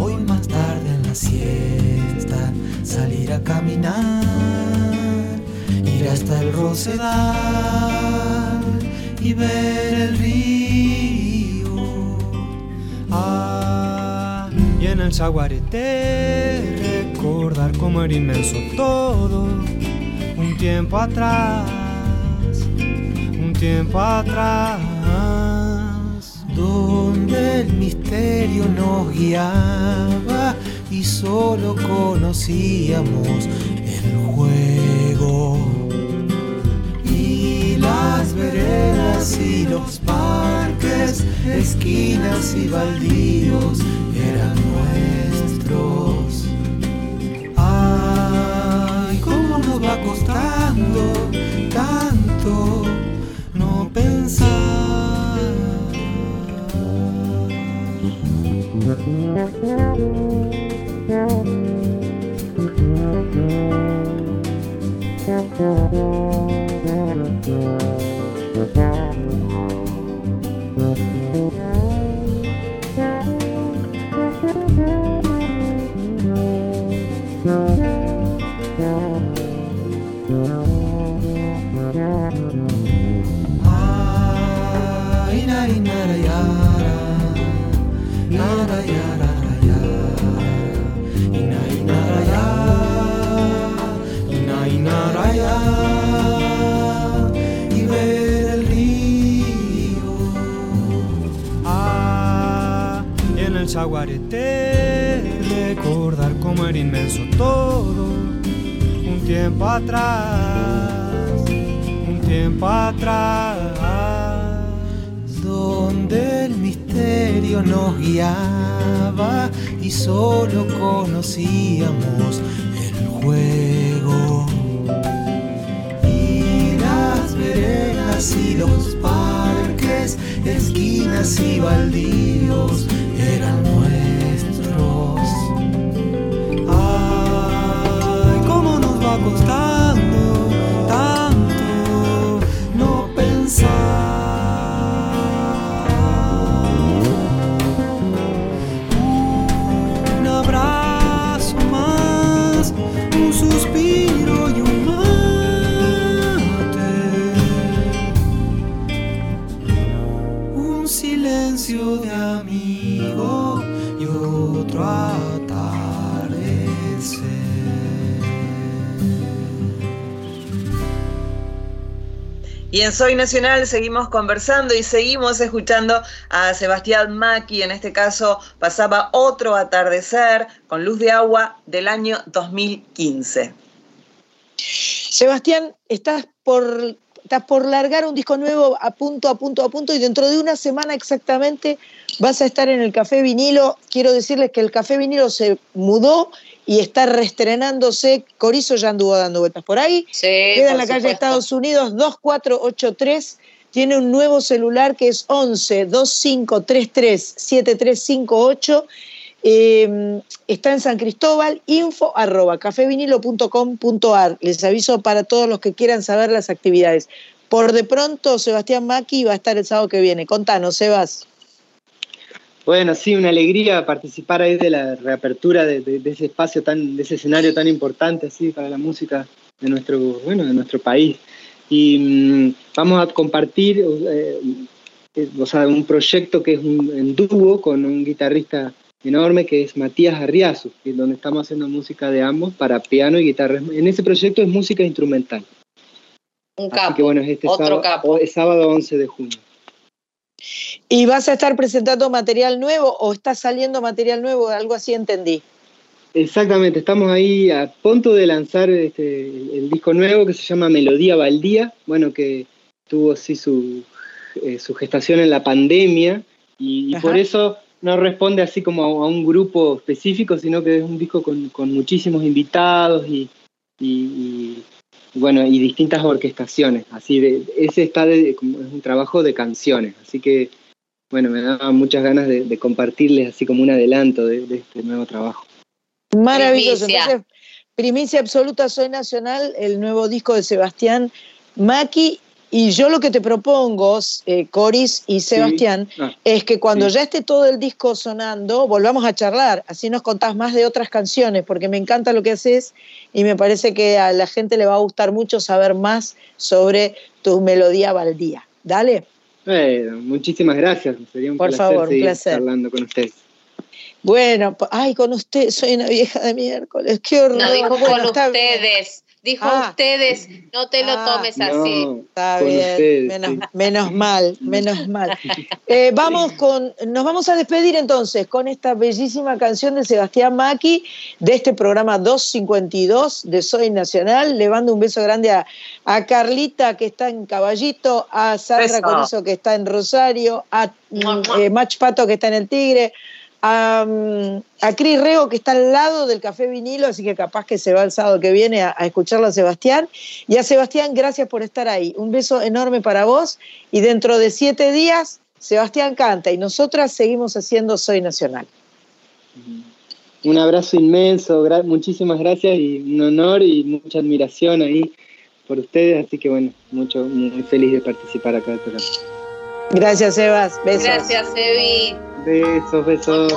Hoy más tarde en la siesta, salir a caminar, ir hasta el Rosedal y ver el río. Ah, y en el Zaguarete recordar cómo era inmenso todo un tiempo atrás, un tiempo atrás, donde el misterio nos guiaba y solo conocíamos el juego. Y las veredas y los parques, esquinas y baldíos eran nuestros. Ay, cómo nos va costando tanto Ay, Zaguarete recordar cómo era inmenso todo un tiempo atrás, un tiempo atrás. donde el misterio nos guiaba y solo conocíamos el juego. Y las veredas y los parques, esquinas y baldíos eran nuestros. En Soy Nacional seguimos conversando y seguimos escuchando a Sebastián Maki. En este caso pasaba otro atardecer con luz de agua del año 2015. Sebastián, estás por, estás por largar un disco nuevo a punto, a punto, a punto y dentro de una semana exactamente vas a estar en el Café Vinilo. Quiero decirles que el Café Vinilo se mudó y está reestrenándose. Corizo ya anduvo dando vueltas por ahí. Sí, Queda en la calle supuesto. Estados Unidos 2483. Tiene un nuevo celular que es 11 2533 7358. Eh, está en San Cristóbal, info arroba cafevinilo.com.ar. Les aviso para todos los que quieran saber las actividades. Por de pronto, Sebastián Maki va a estar el sábado que viene. Contanos, Sebas. Bueno, sí, una alegría participar ahí de la reapertura de, de- de ese espacio tan, de ese escenario tan importante así para la música de nuestro, bueno, de nuestro país. Y mm, vamos a compartir, eh, eh, o sea, un proyecto que es un, en dúo con un guitarrista enorme que es Matías Arriazu, donde estamos haciendo música de ambos para piano y guitarra. En ese proyecto es música instrumental. Un Así que bueno, es este otro sábado, capo. es sábado 11 de junio. ¿Y vas a estar presentando material nuevo o está saliendo material nuevo? Algo así entendí. Exactamente, estamos ahí a punto de lanzar este, el, disco nuevo que se llama Melodía Baldía, bueno, que tuvo sí su, eh, su gestación en la pandemia y, por eso no responde así como a, a un grupo específico, sino que es un disco con, con muchísimos invitados y, y- y, bueno, y distintas orquestaciones, así de, ese está de, como es un trabajo de canciones, así que bueno, me daba muchas ganas de, de compartirles así como un adelanto de- de este nuevo trabajo. Maravilloso. Primicia. Entonces, primicia absoluta, Soy Nacional, el nuevo disco de Sebastián Maki. Y yo lo que te propongo, eh, Coris y Sebastián, Ah, es que cuando sí. ya esté todo el disco sonando, volvamos a charlar, así nos contás más de otras canciones, porque me encanta lo que haces y me parece que a la gente le va a gustar mucho saber más sobre tu melodía baldía. Dale. Eh, muchísimas gracias. Sería un Por placer favor, un placer. charlando con ustedes. Bueno, ay, con usted, soy una vieja de miércoles, qué horror. No dijo Bueno, con está bien. ustedes. Dijo Ah. ustedes, no te lo Ah, tomes así. No, Está bien, ustedes, menos, sí. menos mal, menos mal. Eh, vamos con, nos vamos a despedir entonces con esta bellísima canción de Sebastián Maki de este programa 252 de Soy Nacional. Le mando un beso grande a, a Carlita que está en Caballito, a Sandra. Corizo que está en Rosario, a eh, Mach Pato que está en el Tigre. A, mm, a Cris Rego, que está al lado del Café Vinilo, así que capaz que se va el sábado que viene a, a escucharlo a Sebastián. Y a Sebastián, gracias por estar ahí. Un beso enorme para vos. Y dentro de siete días, Sebastián canta y nosotras seguimos haciendo Soy Nacional. Un abrazo inmenso, gra- muchísimas gracias y un honor y mucha admiración ahí por ustedes, así que bueno, mucho, muy feliz de participar acá del programa. Gracias, Sebas. Besos. Gracias, Evi. Besos, besos.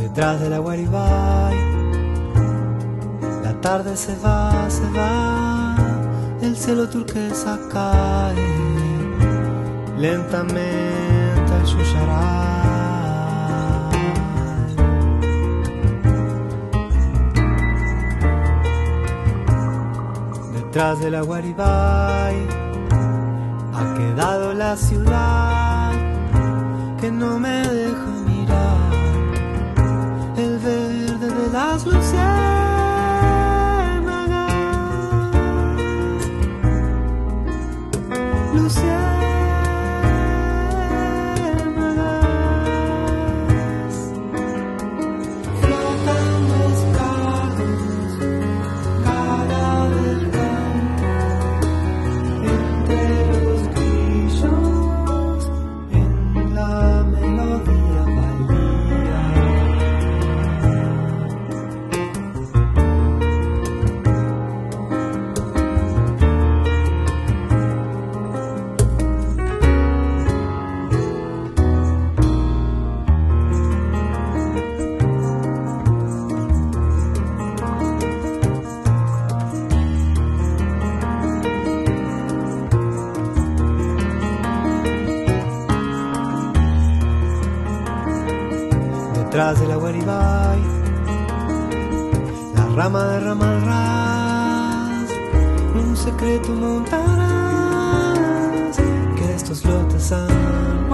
Detrás de la Guaribay, la tarde se va, se va, el cielo turquesa cae lentamente al Yusharay. Detrás de la Guaribay ha quedado la ciudad que no me deja mirar el verde de las luciérnagas. Guaribay, la rama de rama al ras, un secreto montarás que estos lotes han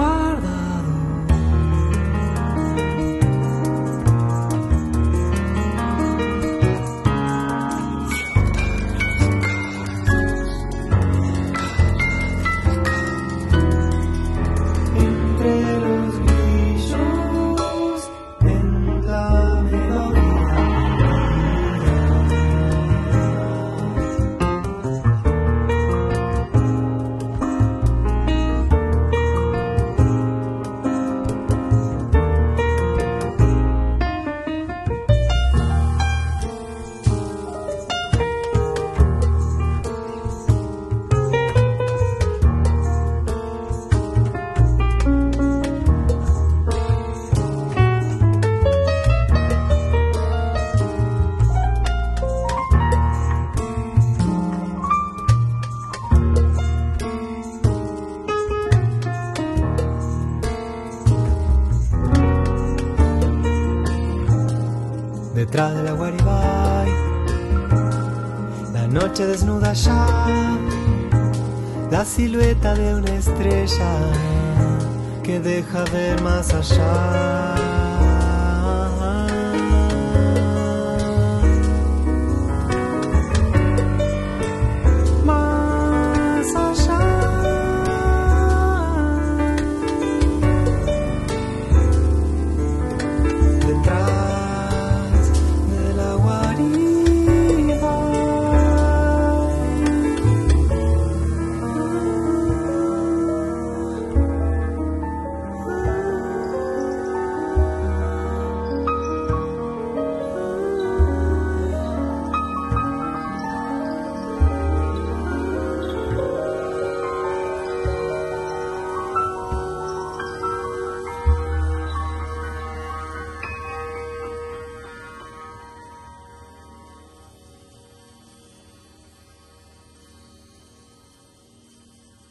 noche desnuda ya, la silueta de una estrella que deja ver más allá.